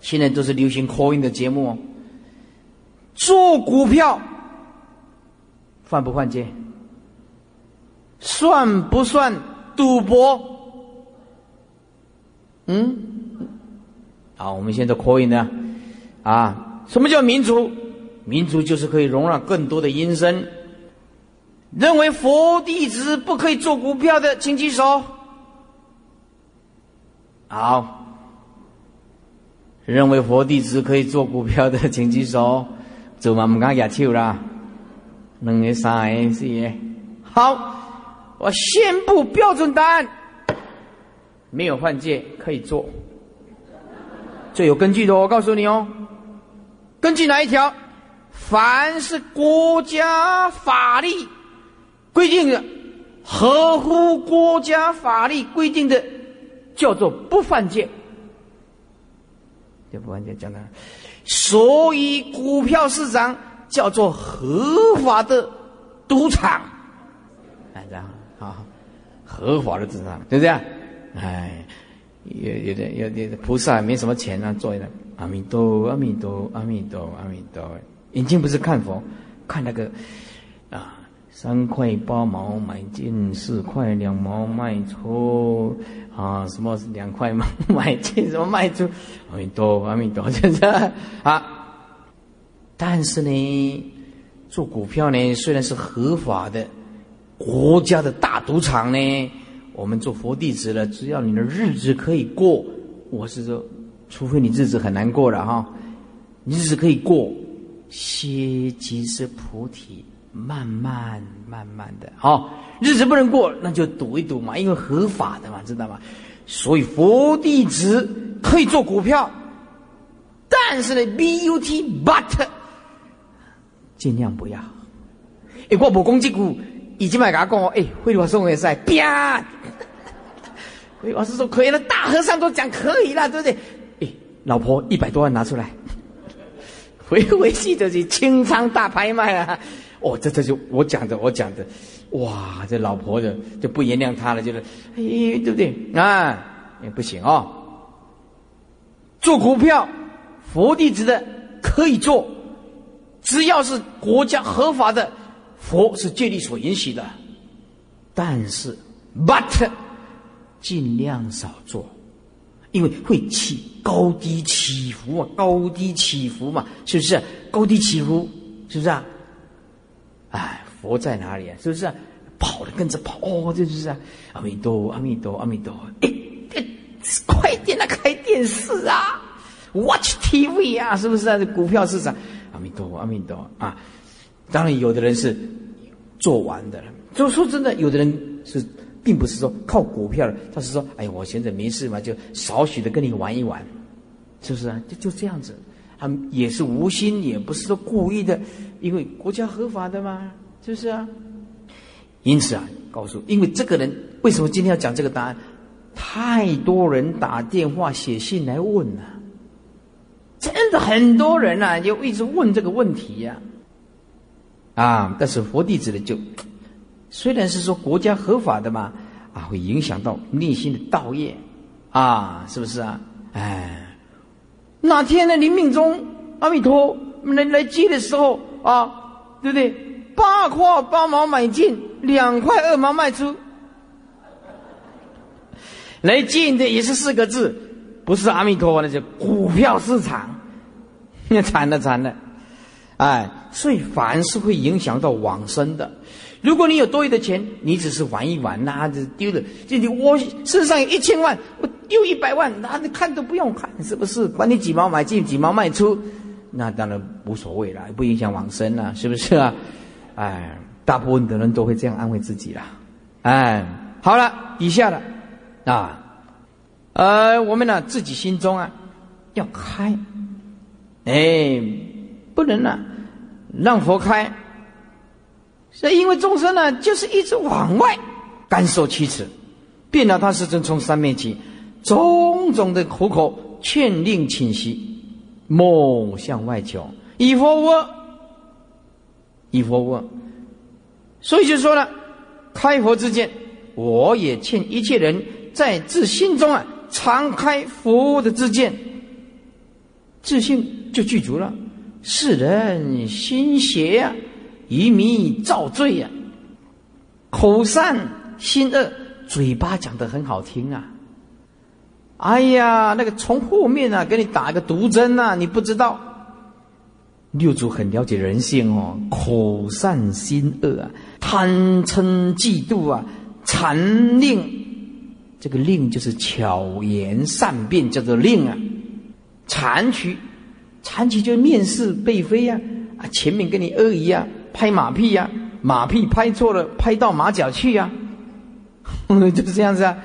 现在都是流行 call in 的节目哦。做股票犯不犯戒？算不算赌博？嗯？好，我们现在可以呢，啊，什么叫民族？民族就是可以容纳更多的音声。认为佛弟子不可以做股票的，请举手。好，认为佛弟子可以做股票的，请举手。做嘛唔敢举手啦，两个、三个、四个。好，我宣布标准答案，没有换届，可以做。最有根据的，我告诉你哦，根据哪一条？凡是国家法律规定的，合乎国家法律规定的，叫做不犯戒。就不犯戒讲的，所以股票市场叫做合法的赌场，哎，这样啊，合法的赌场，对不对？哎。有有点有点菩萨没什么钱啊，做的阿弥陀阿弥陀阿弥陀阿弥陀，眼睛不是看佛，看那个啊，三块八毛买进，四块两毛卖出啊，什么两块嘛买进，什么卖出，阿弥陀阿弥陀，就这样啊，但是呢，做股票呢，虽然是合法的，国家的大赌场呢。我们做佛弟子了，只要你的日子可以过，我是说，除非你日子很难过了哈，你日子可以过，歇即是菩提，慢慢慢慢的，好，日子不能过，那就赌一赌嘛，因为合法的嘛，知道吗？所以佛弟子可以做股票，但是呢，B U T but，尽量不要。哎，我不攻击股。已经买给他讲哦，哎，慧律法师也是，啪！慧律法师说可以了，大和尚都讲可以了，对不对？哎，老婆一百多万拿出来，回回去就是清仓大拍卖啊！哦，这这就我讲的，我讲的，哇，这老婆的就不原谅他了，就是哎，对不对？啊，也不行哦。做股票，佛弟子的可以做，只要是国家合法的。佛是戒律所允许的，但是，but，尽量少做，因为会起高低起伏啊，高低起伏嘛，是不是？高低起伏，是不是啊？哎，佛在哪里啊？是不是？啊跑的跟着跑，哦，这就是啊阿弥陀，阿弥陀，阿弥陀。哎，快点啊，开电视啊，watch TV 啊，是不是啊？股票市场，阿弥陀佛，阿弥陀啊。当然，有的人是做完的了。就说真的，有的人是并不是说靠股票，他是说：“哎，我现在没事嘛，就少许的跟你玩一玩，是不是啊？”就就这样子，他们也是无心，也不是说故意的，因为国家合法的嘛，是不是啊？因此啊，告诉，因为这个人为什么今天要讲这个答案？太多人打电话、写信来问了，真的很多人呐，就一直问这个问题呀。啊，但是佛弟子呢，就虽然是说国家合法的嘛，啊，会影响到内心的道业，啊，是不是啊？哎，哪天呢？你命中阿弥陀来来接的时候啊，对不对？八块八毛买进，两块二毛卖出。来进的也是四个字，不是阿弥陀，那就股票市场，惨了惨了，哎，所以凡是会影响到往生的。如果你有多余的钱，你只是玩一玩，那就丢了。就你我身上有一千万，我丢一百万，那你看都不用看，是不是？管你几毛买进，几毛卖出，那当然无所谓了，不影响往生了，是不是啊？哎，大部分的人都会这样安慰自己啦。哎，好了，以下的。啊，呃，我们呢自己心中啊要开，哎，不能呢让佛开，是因为众生呢就是一直往外干受其耻，变了他是正从三面起，种种的苦口劝令侵袭，莫向外求，以佛无二，以佛无二，所以就说了，开佛之见，我也劝一切人。在自心中啊，常开佛的自见，自信就具足了。世人心邪呀，愚迷造罪呀，口善心恶，嘴巴讲的很好听啊。哎呀，那个从后面啊给你打个毒针呐，你不知道。六祖很了解人性哦，口善心恶啊，贪嗔嫉妒啊，残令。这个令就是巧言善辩，叫做令啊。残曲，残曲就面试背飞呀，啊，前面跟你阿姨呀，拍马屁呀，马屁拍错了，拍到马脚去呀，就是这样子啊，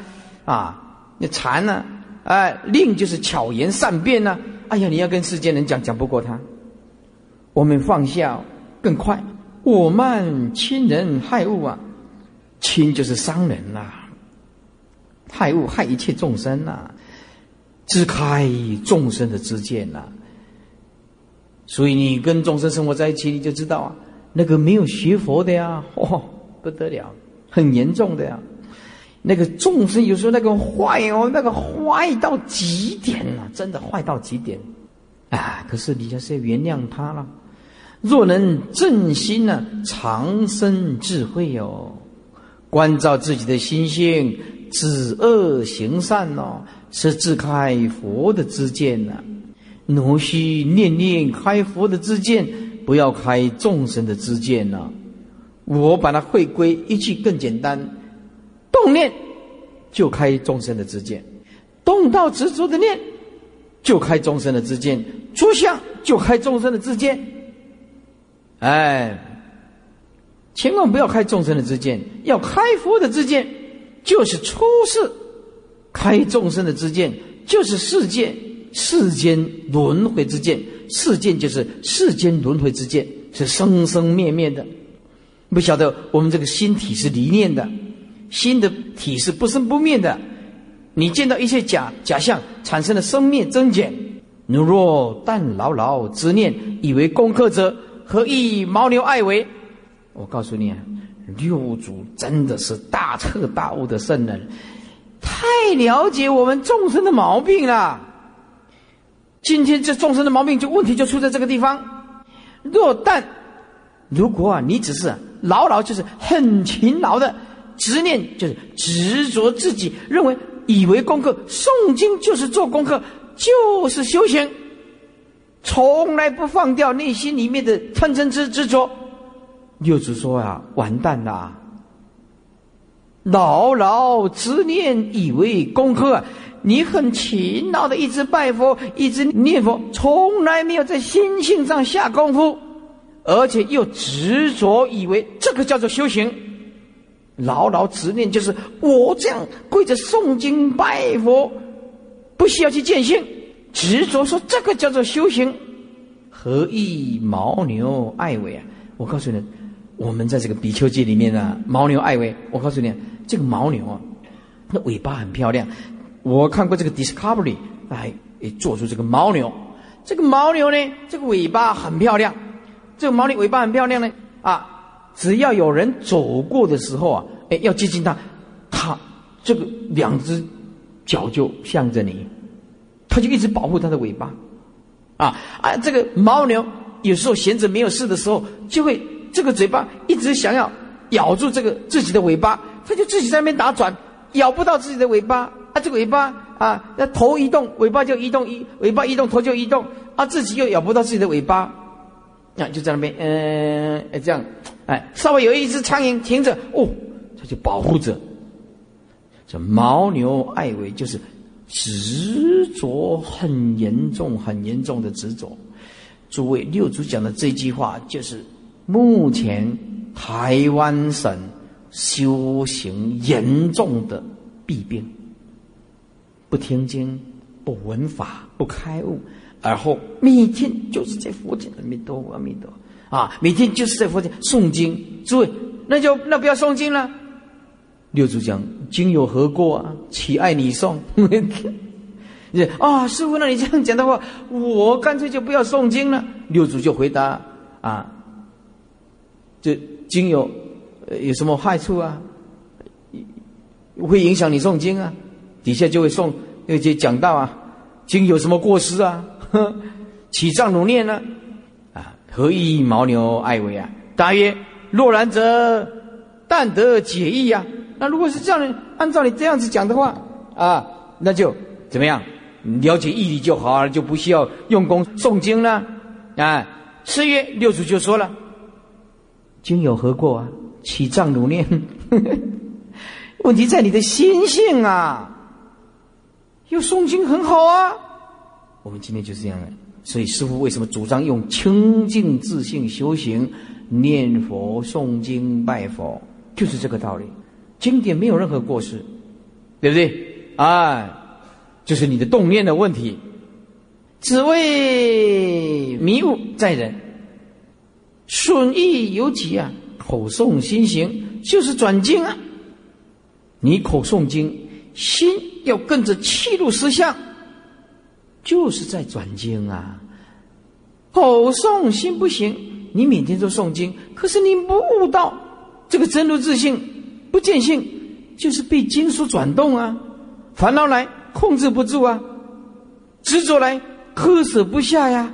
啊，那残呢，哎，令就是巧言善辩呢，哎呀，你要跟世间人讲，讲不过他，我们放下更快，我慢亲人害物啊，亲就是伤人啦。害物害一切众生呐，支开众生的知见呐。所以你跟众生生活在一起，你就知道啊，那个没有学佛的呀，哦，不得了，很严重的呀。那个众生有时候那个坏哦，那个坏到极点了，真的坏到极点啊！可是你就是要原谅他了。若能正心呢，长生智慧哦，关照自己的心性。止恶行善哦，是自开佛的知见呐。奴须念念开佛的知见，不要开众生的知见呐。我把它回归一句更简单：动念就开众生的知见，动到执着的念就开众生的知见，出相就开众生的知见。哎，千万不要开众生的知见，要开佛的知见。就是出世开众生的之见，就是世界世间轮回之见。世间就是世间轮回之见，是生生灭灭的。不晓得我们这个心体是离念的，心的体是不生不灭的。你见到一切假假象，产生了生灭增减。如若但牢牢执念，以为功课者，何以牦牛爱为？我告诉你啊。六祖真的是大彻大悟的圣人，太了解我们众生的毛病了。今天这众生的毛病，就问题就出在这个地方。若但如果啊，你只是牢牢就是很勤劳的执念，就是执着自己认为以为功课诵经就是做功课，就是修行，从来不放掉内心里面的贪嗔痴执着。六祖说呀，完蛋啦！牢牢执念以为功课，你很勤劳的一直拜佛，一直念佛，从来没有在心性上下功夫，而且又执着以为这个叫做修行。牢牢执念就是我这样跪着诵经拜佛，不需要去见性，执着说这个叫做修行，何意牦牛爱尾啊？我告诉你。我们在这个比丘记里面呢，牦牛艾维。我告诉你，这个牦牛啊，那尾巴很漂亮。我看过这个 Discovery 来做出这个牦牛，这个牦牛呢，这个尾巴很漂亮。这个牦牛尾巴很漂亮呢，啊，只要有人走过的时候啊，哎，要接近它，它这个两只脚就向着你，它就一直保护它的尾巴。啊啊，这个牦牛有时候闲着没有事的时候，就会这个嘴巴一直想要咬住这个自己的尾巴，它就自己在那边打转，咬不到自己的尾巴。啊，这个尾巴啊，那头一动，尾巴就移动；一尾巴一动，头就移动。啊，自己又咬不到自己的尾巴，啊，就在那边，嗯，这样，哎，稍微有一只苍蝇停着，哦，它就保护着。这牦牛爱尾就是执着很严重、很严重的执着。诸位，六祖讲的这句话，就是目前台湾省修行严重的弊病。不听经，不闻法，不开悟，而后每天就是在佛前阿弥陀佛，阿弥陀啊，每天就是在佛前诵经。诸位，那就那不要诵经了。六祖讲经有何过啊？岂爱你诵？你啊，师傅，那你这样讲的话，我干脆就不要诵经了。六祖就回答啊，这经有有什么害处啊？会影响你诵经啊？底下就会送那些讲道啊，经有什么过失啊？起障努念呢？啊，何以牦牛爱为啊？答曰：若然则，但得解义呀。那如果是这样的，按照你这样子讲的话啊，那就怎么样？了解义理就好了，就不需要用功诵经了。啊，次月六祖就说了：经有何过啊？起障如念，问题在你的心性啊。又诵经很好啊，我们今天就是这样的。所以师父为什么主张用清净自信修行，念佛、诵经、拜佛，就是这个道理。经典没有任何过失，对不对？啊，就是你的动念的问题。只为迷悟在人，损益有几啊？口诵心行，就是转经啊。你口诵经，心。要跟着气入实相，就是在转经啊。口诵心不行，你每天都诵经，可是你不悟道，这个真如自性不见性，就是被经书转动啊。烦恼来控制不住啊，执着来割舍不下呀，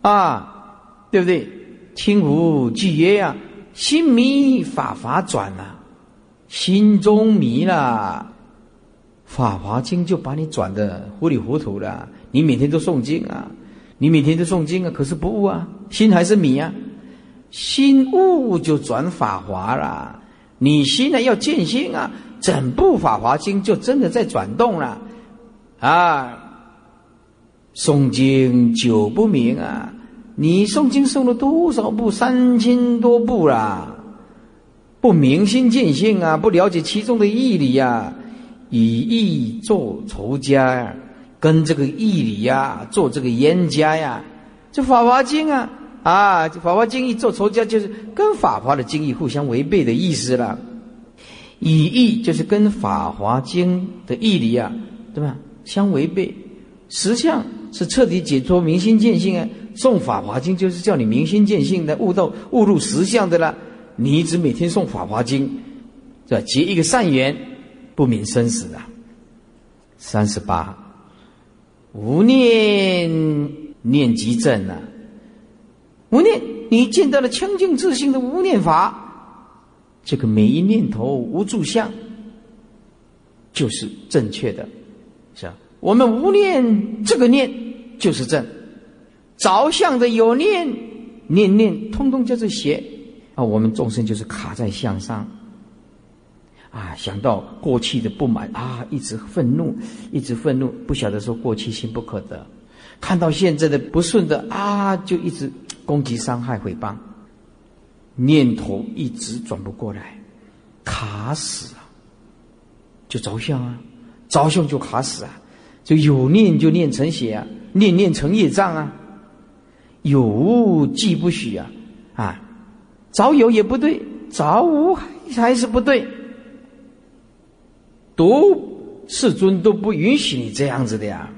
啊，对不对？听无即曰呀，心迷法法转啊，心中迷了。法华经就把你转的糊里糊涂了。你每天都诵经啊，你每天都诵经啊，可是不悟啊，心还是迷啊。心悟就转法华了。你心呢要见性啊，整部法华经就真的在转动了啊。诵经久不明啊，你诵经诵了多少部？三千多部啦，不明心见性啊，不了解其中的义理呀。以义做仇家呀，跟这个义理呀做这个冤家呀，这《法华经》啊啊，《法华经》义做仇家，就是跟《法华》的经义互相违背的意思了。以义就是跟《法华经》的义理啊，对吧？相违背。实相是彻底解脱、明心见性啊。诵《法华经》就是叫你明心见性的，悟到悟入实相的了。你一直每天诵《法华经》，是吧？结一个善缘。不明生死啊！三十八，无念念即正啊！无念，你见到了清净自信的无念法，这个每一念头无住相，就是正确的，是吧？我们无念，这个念就是正；着相的有念，念念通通叫做邪啊！我们众生就是卡在相上。啊，想到过去的不满啊，一直愤怒，一直愤怒，不晓得说过去心不可得。看到现在的不顺的啊，就一直攻击、伤害、诽谤，念头一直转不过来，卡死啊，就着相啊，着相就卡死啊，就有念就念成邪啊，念念成业障啊，有无既不许啊，啊，早有也不对，早无还是不对。都世尊都不允许你这样子的呀，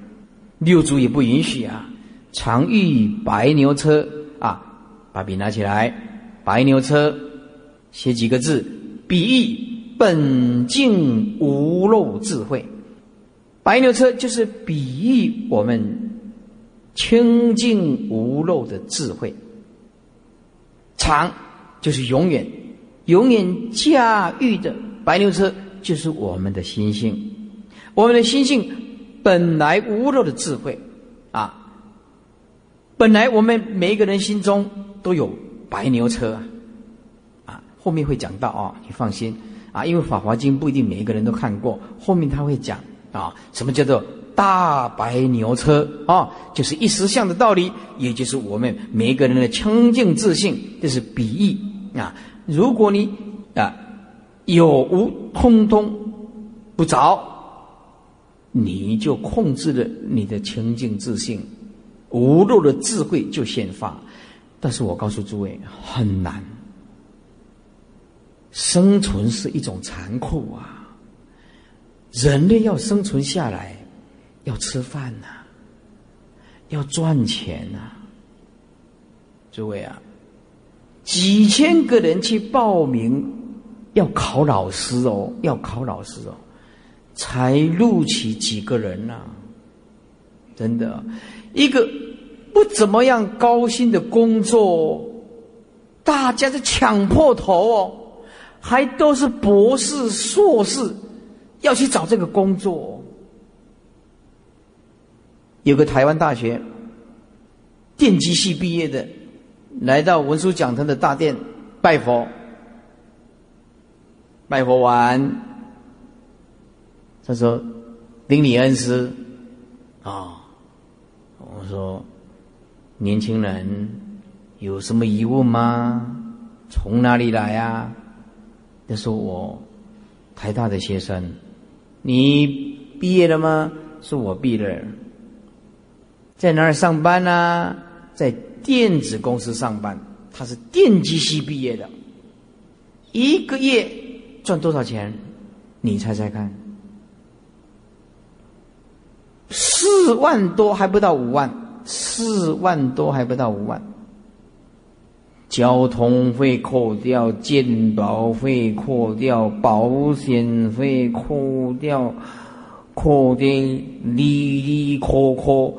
六祖也不允许啊。常遇白牛车啊，把笔拿起来，白牛车写几个字，比喻本净无漏智慧。白牛车就是比喻我们清净无漏的智慧。常就是永远，永远驾驭的白牛车就是我们的心性，我们的心性本来无漏的智慧啊。本来我们每一个人心中都有白牛车啊，啊，后面会讲到啊，你放心啊，因为《法华经》不一定每一个人都看过，后面他会讲啊，什么叫做大白牛车啊，就是一时相的道理，也就是我们每个人的清净自信，这是比喻啊。如果你啊有无通通不着，你就控制了你的清净自信。无漏的智慧就显发，但是我告诉诸位很难。生存是一种残酷啊！人类要生存下来，要吃饭呐，要赚钱呐。诸位啊，几千个人去报名要考老师哦，要考老师哦，才录取几个人呐？真的。一个不怎么样高薪的工作，大家在抢破头哦，还都是博士、硕士，要去找这个工作。有个台湾大学电机系毕业的，来到文殊讲堂的大殿拜佛，拜佛完，他说：“顶礼恩师，啊。”我说：“年轻人有什么疑问吗？从哪里来呀？”他说：“我台大的学生。”你毕业了吗？是我毕业了。在哪儿上班呢？在电子公司上班。他是电机系毕业的，一个月赚多少钱？你猜猜看。四万多还不到五万，四万多还不到五万。交通费扣掉，健保费扣掉，保险费扣掉，扣的利利扣扣，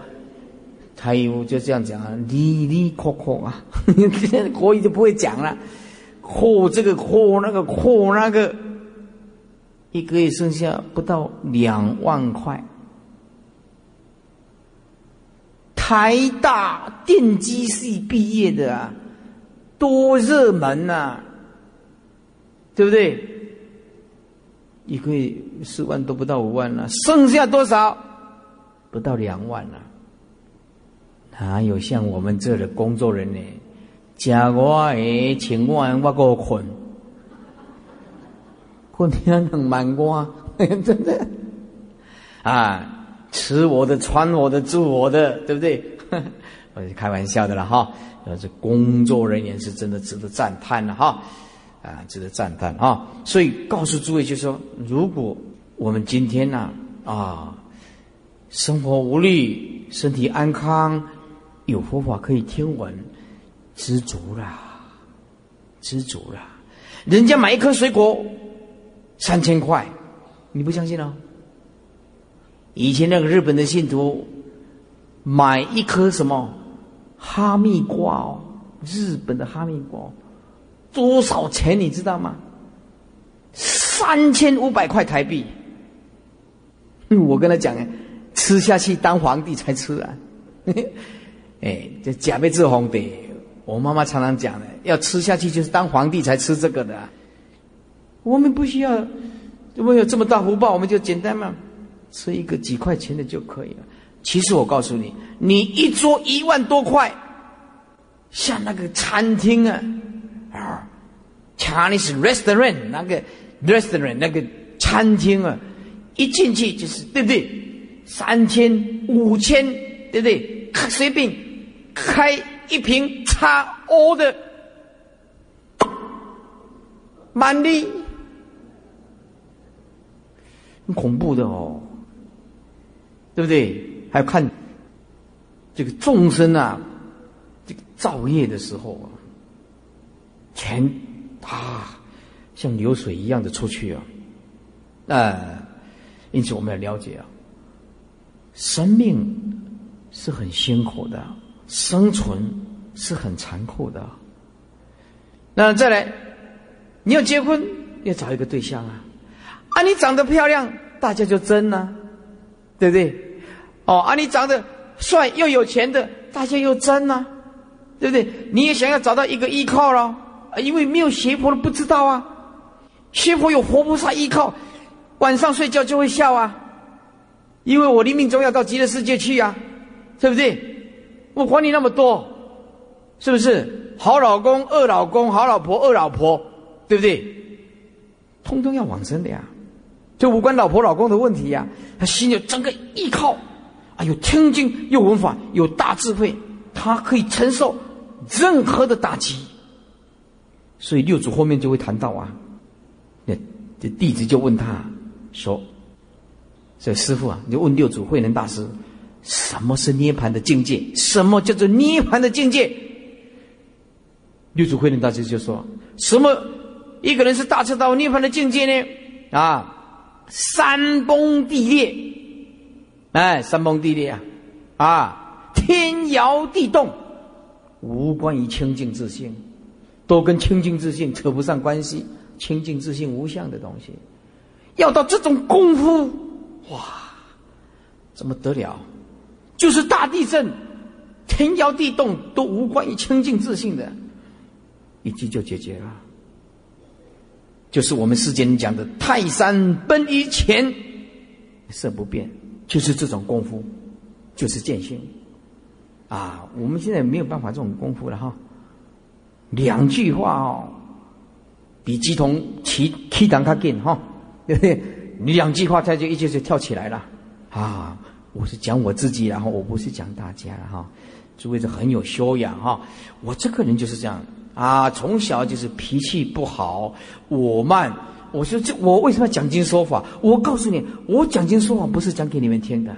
还有就这样讲啊，利利扣扣啊，国语就不会讲了，扣这个扣那个扣那个，一个月剩下不到两万块。台大电机系毕业的啊，多热门呐，对不对？一个月四万都不到五万了，剩下多少？不到两万了。哪有像我们这的工作人员，加我诶，千万我个困，困天两万瓜，真的啊。吃我的，穿我的，住我的，对不对？我是开玩笑的了哈。这工作人员是真的值得赞叹了哈，啊，值得赞叹哈。所以告诉诸位，就说如果我们今天呢啊，生活无力，身体安康，有佛法可以听闻，知足啦，知足啦。人家买一颗水果三千块，你不相信哦？以前那个日本的信徒买一颗什么哈密瓜哦，日本的哈密瓜多少钱你知道吗？三千五百块台币。我跟他讲，吃下去当皇帝才吃啊！哎，这假被治皇帝。我妈妈常常讲的，要吃下去就是当皇帝才吃这个的。我们不需要，我们有这么大福报，我们就简单嘛。吃一个几块钱的就可以了。其实我告诉你，你一桌一万多块，像那个餐厅啊，啊，Chinese restaurant 那个 restaurant 那个餐厅啊，一进去就是对不对？三千、五千，对不对？随便开一瓶叉 O 的，曼利。很恐怖的哦，对不对？还要看这个众生啊，这个造业的时候啊，钱啊像流水一样的出去啊，啊，因此我们要了解啊，生命是很辛苦的，生存是很残酷的。那再来，你要结婚，要找一个对象啊，啊，你长得漂亮，大家就争呐，对不对？哦，啊，你长得帅又有钱的，大家又争呐，对不对？你也想要找到一个依靠了，啊，因为没有邪婆的不知道啊，邪婆有活菩萨依靠，晚上睡觉就会笑啊，因为我临命中要到极乐世界去呀，对不对？我管你那么多，是不是？好老公、恶老公、好老婆、恶老婆，对不对？通通要往生的呀，这无关老婆老公的问题呀。他心里整个依靠，啊，有听经，有文法，有大智慧，他可以承受任何的打击。所以六祖后面就会谈到啊，那这弟子就问他说：“这师傅啊，你就问六祖慧能大师，什么是涅盘的境界？什么叫做涅盘的境界？”六祖慧能大师就说：“什么一个人是大彻大悟涅槃的境界呢？啊，山崩地裂，哎，山崩地裂啊，啊，天摇地动，无关于清净自性，都跟清净自性扯不上关系。清净自性无相的东西，要到这种功夫，哇，怎么得了？就是大地震，天摇地动都无关于清净自信的。”一句就解决了，就是我们世间讲的“泰山崩于前，色不变”，就是这种功夫，就是见性啊！我们现在没有办法这种功夫了哈。两句话哦，比鸡同起起档卡紧哈，你两句话，他就一下就跳起来了啊！我是讲我自己，然后我不是讲大家哈。诸位是很有修养哈，我这个人就是这样。啊，从小就是脾气不好，我慢。我说这我为什么要讲经说法？我告诉你，我讲经说法不是讲给你们听的，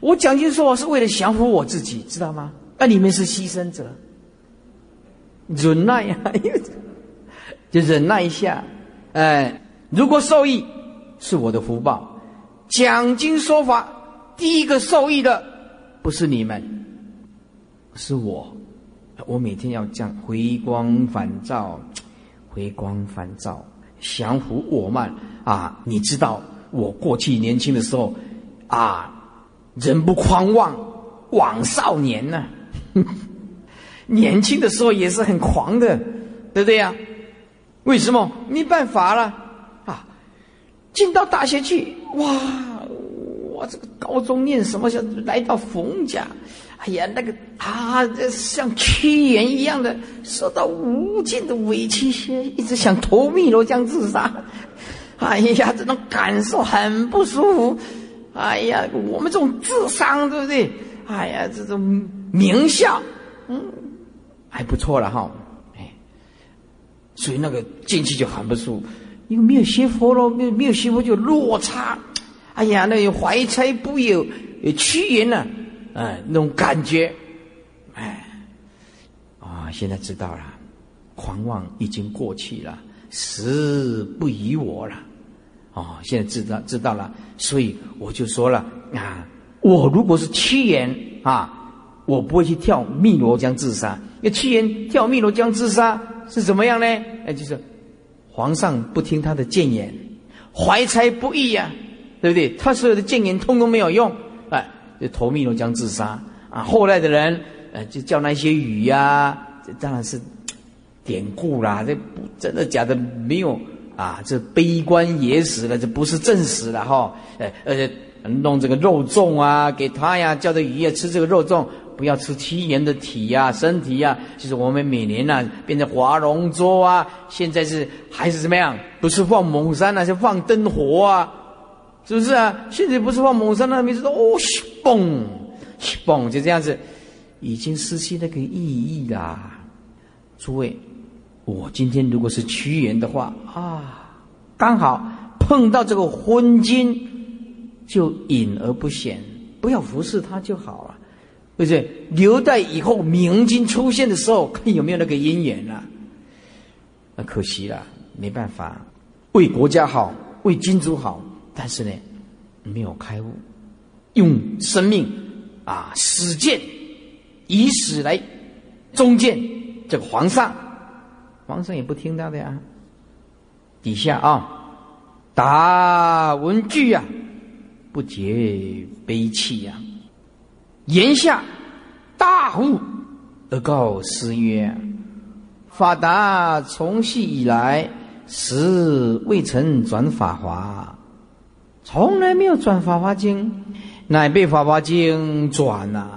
我讲经说法是为了降服我自己，知道吗？那你们是牺牲者，忍耐呀，就忍耐一下。哎，如果受益是我的福报，讲经说法第一个受益的不是你们，是我。我每天要这样回光返照，回光返照，降服我慢啊！你知道我过去年轻的时候啊，人不狂妄枉少年呢。年轻的时候也是很狂的，对不对呀？为什么？没办法了啊！进到大学去，哇！我这个高中念什么？像来到冯家。哎呀，那个啊，像屈原一样的，受到无尽的委屈，一直想投汨罗江自杀。哎呀，这种感受很不舒服。哎呀，我们这种智商，对不对？哎呀，这种名校，嗯，还不错了哈。哎，所以那个进去就很不舒服，因为没有学佛咯，没有没有学佛就落差。哎呀，那怀才不有，屈原呢？哎，那种感觉，哎，啊，现在知道了，狂妄已经过去了，时不宜我了，哦，现在知道知道了，所以我就说了啊，我如果是屈原啊，我不会去跳汨罗江自杀。那屈原跳汨罗江自杀是怎么样呢？哎，就是皇上不听他的谏言，怀才不遇呀，对不对？他所有的谏言通通没有用。哎就投汨罗江自杀啊！后来的人，呃，就叫那些雨呀，这当然是典故啦。这不真的假的没有啊？这悲观野史了，这不是正史了哈。呃，而且弄这个肉粽啊，给他呀，叫这鱼啊吃这个肉粽，不要吃七年的体呀、身体呀。就是我们每年呢，变成划龙舟啊，现在是还是怎么样？不是放猛山那是放灯火啊。是不是啊？现在不是放猛山那名字，哦，嘣，嘣，就这样子，已经失去那个意义啦。诸位，我今天如果是屈原的话啊，刚好碰到这个昏君，就隐而不显，不要服侍他就好了，不对？留待以后明君出现的时候，看有没有那个姻缘了。那可惜了，没办法，为国家好，为君主好，但是呢，没有开悟，用生命啊，死谏，以死来忠谏这个皇上，皇上也不听他的呀。底下啊。答闻句呀，不觉悲泣呀。言下大悟，而告师曰：“法达从昔以来，实未曾转法华，从来没有转法华经，乃被法华经转呐。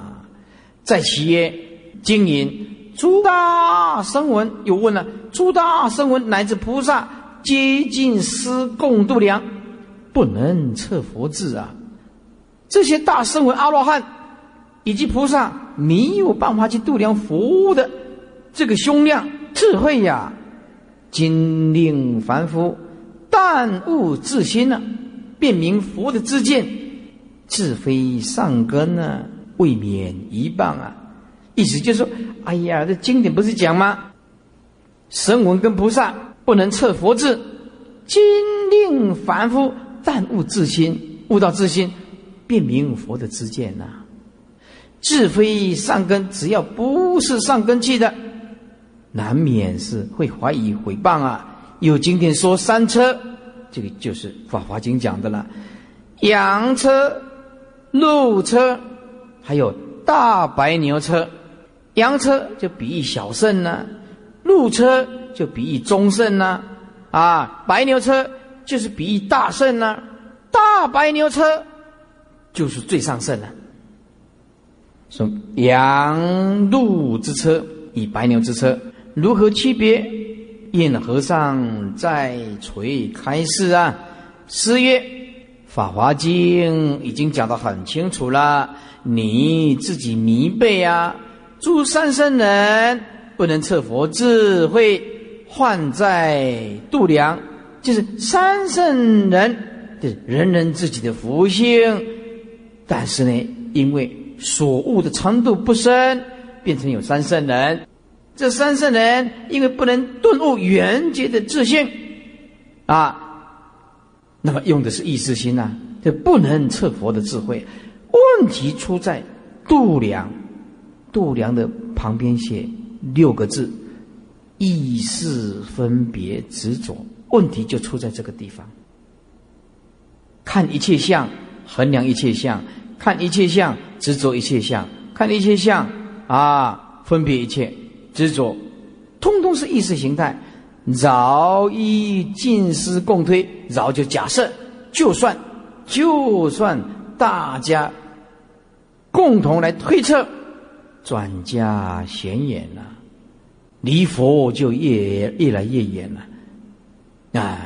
在其曰：经营诸大声闻，有问了：诸大声闻乃至菩萨。”接近师共度量，不能测佛智啊！这些大圣为阿罗汉以及菩萨没有办法去度量佛的这个胸量智慧呀！今令凡夫但悟自心呢，辨明佛的知见，自非上根呢，未免一棒啊！意思就是说，哎呀，这经典不是讲吗？神文跟菩萨。不能测佛智，今令凡夫但悟自心，悟到自心，辨明佛的知见呐。自非上根，只要不是上根器的，难免是会怀疑毁谤啊。有经典说三车，这个就是《法华经》讲的了。羊车、鹿车，还有大白牛车。羊车就比喻小圣呢，鹿车。就比喻中圣呢，啊，白牛车就是比喻大圣呢，大白牛车就是最上圣了。说羊鹿之车与白牛之车如何区别？印和尚在垂开示啊，诗曰：《法华经》已经讲得很清楚了，你自己迷背啊。诸三圣人不能测佛智慧。患在度量，就是三圣人就是人人自己的福性，但是呢，因为所悟的程度不深，变成有三圣人。这三圣人因为不能顿悟圆觉的自信，啊，那么用的是意识心呐，就不能测佛的智慧。问题出在度量，度量的旁边写六个字。意识分别执着，问题就出在这个地方。看一切相，衡量一切相；看一切相，执着一切相；看一切相，啊，分别一切执着，通通是意识形态。饶一尽思共推，饶就假设，就算就算大家共同来推测，转家显眼了。离佛就越越来越远了，啊！